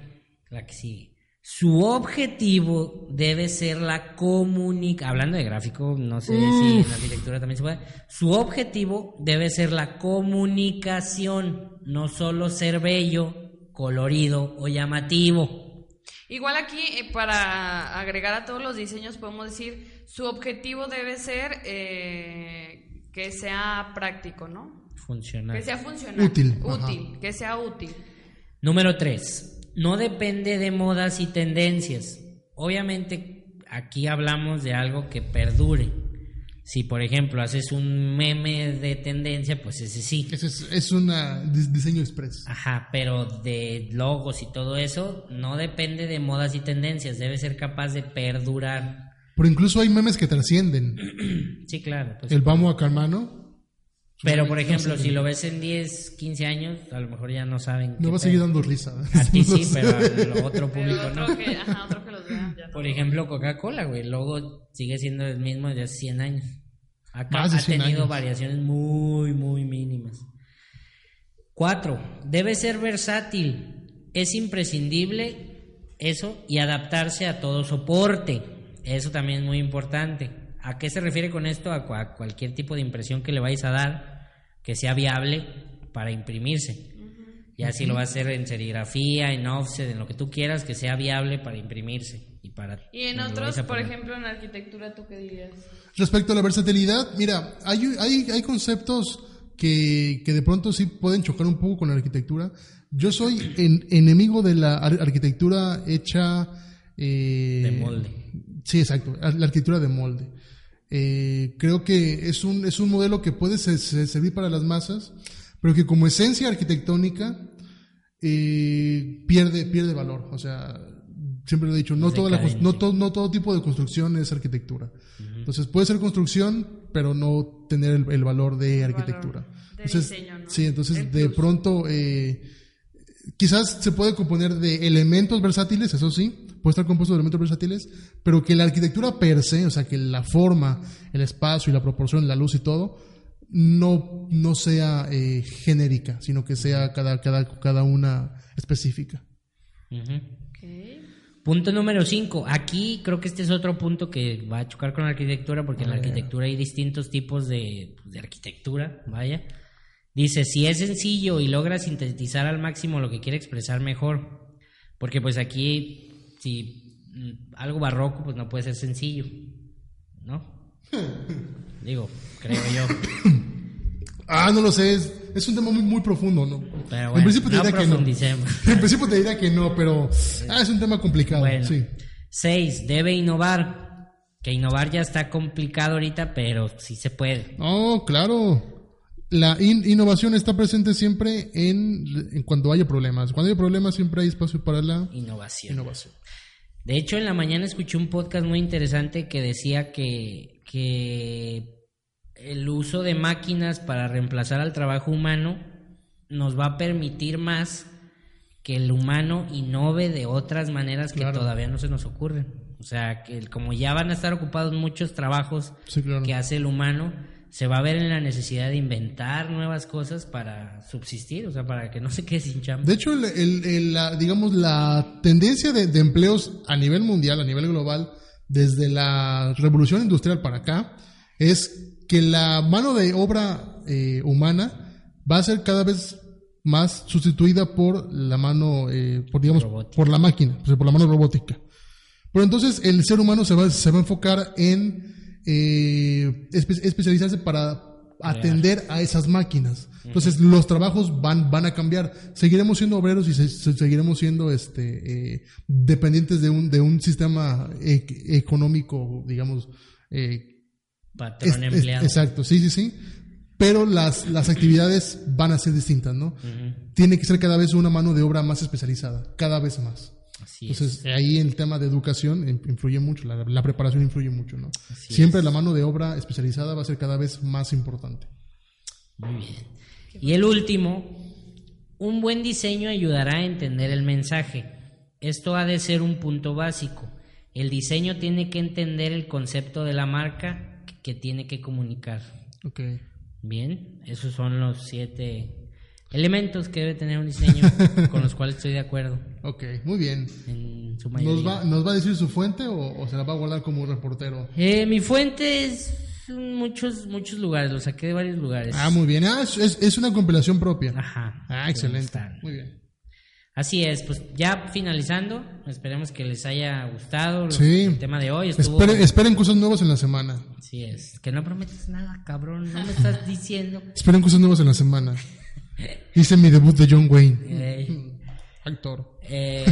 La que sigue. Su objetivo debe ser la comunicación. Hablando de gráfico, no sé si en arquitectura también se puede. Su objetivo debe ser la comunicación, no solo ser bello, colorido o llamativo. Igual aquí, eh, para agregar a todos los diseños, podemos decir, su objetivo debe ser eh, que sea práctico, ¿no? Funcional. Que sea funcional. Útil, Útil, que sea útil. Número 3. No depende de modas y tendencias. Obviamente aquí hablamos de algo que perdure. Si por ejemplo haces un meme de tendencia, pues ese sí. Ese es, es un diseño express. Ajá, pero de logos y todo eso no depende de modas y tendencias, debe ser capaz de perdurar. Pero incluso hay memes que trascienden. Sí, claro. pues. El vamos a Carmano. Pero por ejemplo, si lo ves en 10, 15 años, a lo mejor ya no saben. Qué va a seguir dando risa. A ti sí, No sé. pero al otro público otro no. que, ajá, otro que los vea. ya no. Por ejemplo, Coca-Cola, güey, el logo sigue siendo el mismo desde hace 100 años. Acá Más de ha 100 tenido años. variaciones muy, muy mínimas. Cuatro, debe ser versátil. Es imprescindible eso y adaptarse a todo soporte. Eso también es muy importante. ¿A qué se refiere con esto? A, cua- cualquier tipo de impresión que le vais a dar que sea viable para imprimirse. Ya si lo va a hacer en serigrafía, en offset, en lo que tú quieras, que sea viable para imprimirse. Y, para, Y en otros, por ejemplo, en arquitectura, ¿tú qué dirías? Respecto a la versatilidad, mira, hay, hay, hay conceptos que, que de pronto sí pueden chocar un poco con la arquitectura. Yo soy en- enemigo de la ar- arquitectura hecha... eh, De molde. Sí, exacto, ar- la arquitectura de molde. Eh, creo que es un, es un modelo que puede se- se- servir para las masas, pero que como esencia arquitectónica eh, pierde, pierde valor. O sea, siempre lo he dicho, no, toda la, no, to- no todo tipo de construcción es arquitectura. Entonces puede ser construcción, pero no tener el, el valor de arquitectura. valor de entonces, diseño, ¿no? Sí, entonces El de plus. pronto eh, quizás se puede componer de elementos versátiles, eso sí, puede estar compuesto de elementos versátiles, pero que la arquitectura per se, o sea, que la forma, el espacio y la proporción, la luz y todo, no, no sea eh, genérica, sino que sea cada, cada, cada una específica. Punto número 5. Aquí creo que este es otro punto que va a chocar con la arquitectura, porque en la arquitectura hay distintos tipos de, de arquitectura, vaya. Dice, si es sencillo y logra sintetizar al máximo lo que quiere expresar mejor, porque pues aquí, si mm, algo barroco, pues no puede ser sencillo, ¿no? Digo, creo yo. Ah, no lo sé, es, es un tema muy, muy profundo, ¿no? Pero en principio te no diría que no. En principio te diría que no, pero ah, es un tema complicado, Bueno. sí. Seis, debe innovar. Que innovar ya está complicado ahorita, pero sí se puede. Oh, claro. La in- innovación está presente siempre en, en cuando haya problemas. Cuando hay problemas siempre hay espacio para la Innovación. innovación. De hecho, en la mañana escuché un podcast muy interesante que decía que, que el uso de máquinas para reemplazar al trabajo humano nos va a permitir más que el humano innove de otras maneras que todavía no se nos ocurren. O sea, que como ya van a estar ocupados muchos trabajos Sí, claro. que hace el humano, se va a ver en la necesidad de inventar nuevas cosas para subsistir, o sea, para que no se quede sin chamba. De hecho, el, el- el- la, digamos, la tendencia de, de empleos a nivel mundial, a nivel global, desde la revolución industrial para acá, es que la mano de obra eh, humana va a ser cada vez más sustituida por la mano, eh, por, digamos, Robótica. por la máquina, por la mano robótica. Pero entonces el ser humano se va, se va a enfocar en eh, espe- especializarse para atender a esas máquinas. Entonces los trabajos van, van a cambiar. Seguiremos siendo obreros y se- se- seguiremos siendo este, eh, dependientes de un, de un sistema e- económico, digamos. eh, Patrón es- es- empleado. exacto, sí, sí, sí. Pero las, las actividades van a ser distintas, ¿no? Tiene que ser cada vez una mano de obra más especializada, cada vez más. Así es. Entonces, ahí el tema de educación in- influye mucho, la, la preparación influye mucho, ¿no? Así Siempre la mano de obra especializada va a ser cada vez más importante. Muy bien. Y el último, un buen diseño ayudará a entender el mensaje. Esto ha de ser un punto básico. El diseño tiene que entender el concepto de la marca que tiene que comunicar. Ok. Bien, esos son los siete elementos que debe tener un diseño con los cuales estoy de acuerdo Ok, muy bien. en su mayoría. ¿Nos va, ¿Nos va a decir su fuente o, o se la va a guardar como reportero? Eh, mi fuente es muchos muchos lugares, lo saqué de varios lugares. Ah, muy bien. Ah, es, es- una compilación propia. Ajá. Ah, excelente. Muy bien. Así es, pues ya finalizando, esperemos que les haya gustado Sí. el tema de hoy. Estuvo, Esperen, esperen cosas nuevas en la semana. Así es, que no prometes nada, cabrón, no me estás diciendo. Esperen cosas nuevas en la semana. Hice mi debut de John Wayne. Eh, Actor. eh,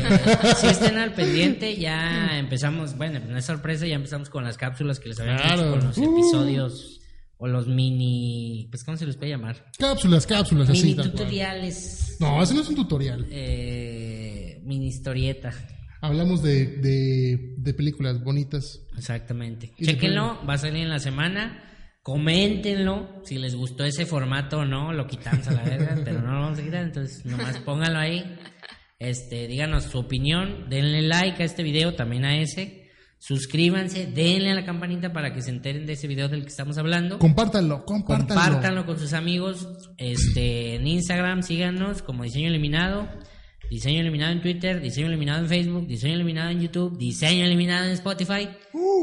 si estén al pendiente, ya empezamos, bueno, no es sorpresa, ya empezamos con las cápsulas que les habíamos Claro. dicho, con los Uh. episodios o los mini, pues ¿cómo se les puede llamar? Cápsulas, cápsulas, así. mini tal cual. tutoriales, No, ese no es un tutorial. eh, mini historieta. Hablamos de, de, de películas bonitas. Exactamente. Chequenlo, va a salir en la semana. Coméntenlo si les gustó ese formato o no, lo quitamos a la verga, pero no lo vamos a quitar, entonces nomás pónganlo ahí. Este, díganos su opinión, denle like a este video, también a ese. Suscríbanse, denle a la campanita para que se enteren de ese video del que estamos hablando. Compártanlo, compártanlo. Compártanlo con sus amigos. Este, en Instagram, síganos como Diseño Eliminado. Diseño Eliminado en Twitter, Diseño Eliminado en Facebook, Diseño Eliminado en YouTube, Diseño Eliminado en Spotify.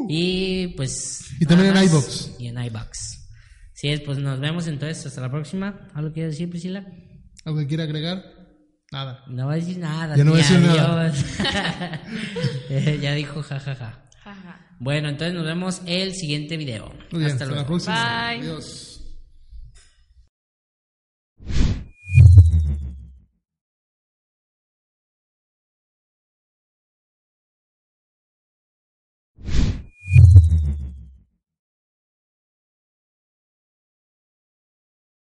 Y pues. Uh. Y también en iVoox. Y en iBox. Sí, es, pues nos vemos entonces. Hasta la próxima. ¿Algo quieres decir, Priscila? ¿Algo que quiera agregar? Nada. No va a decir nada. Ya no va a decir nada. ya dijo jajaja. Jaja. Bueno, entonces nos vemos el siguiente video. Muy bien, Hasta hasta luego. la próxima. Bye. Adiós.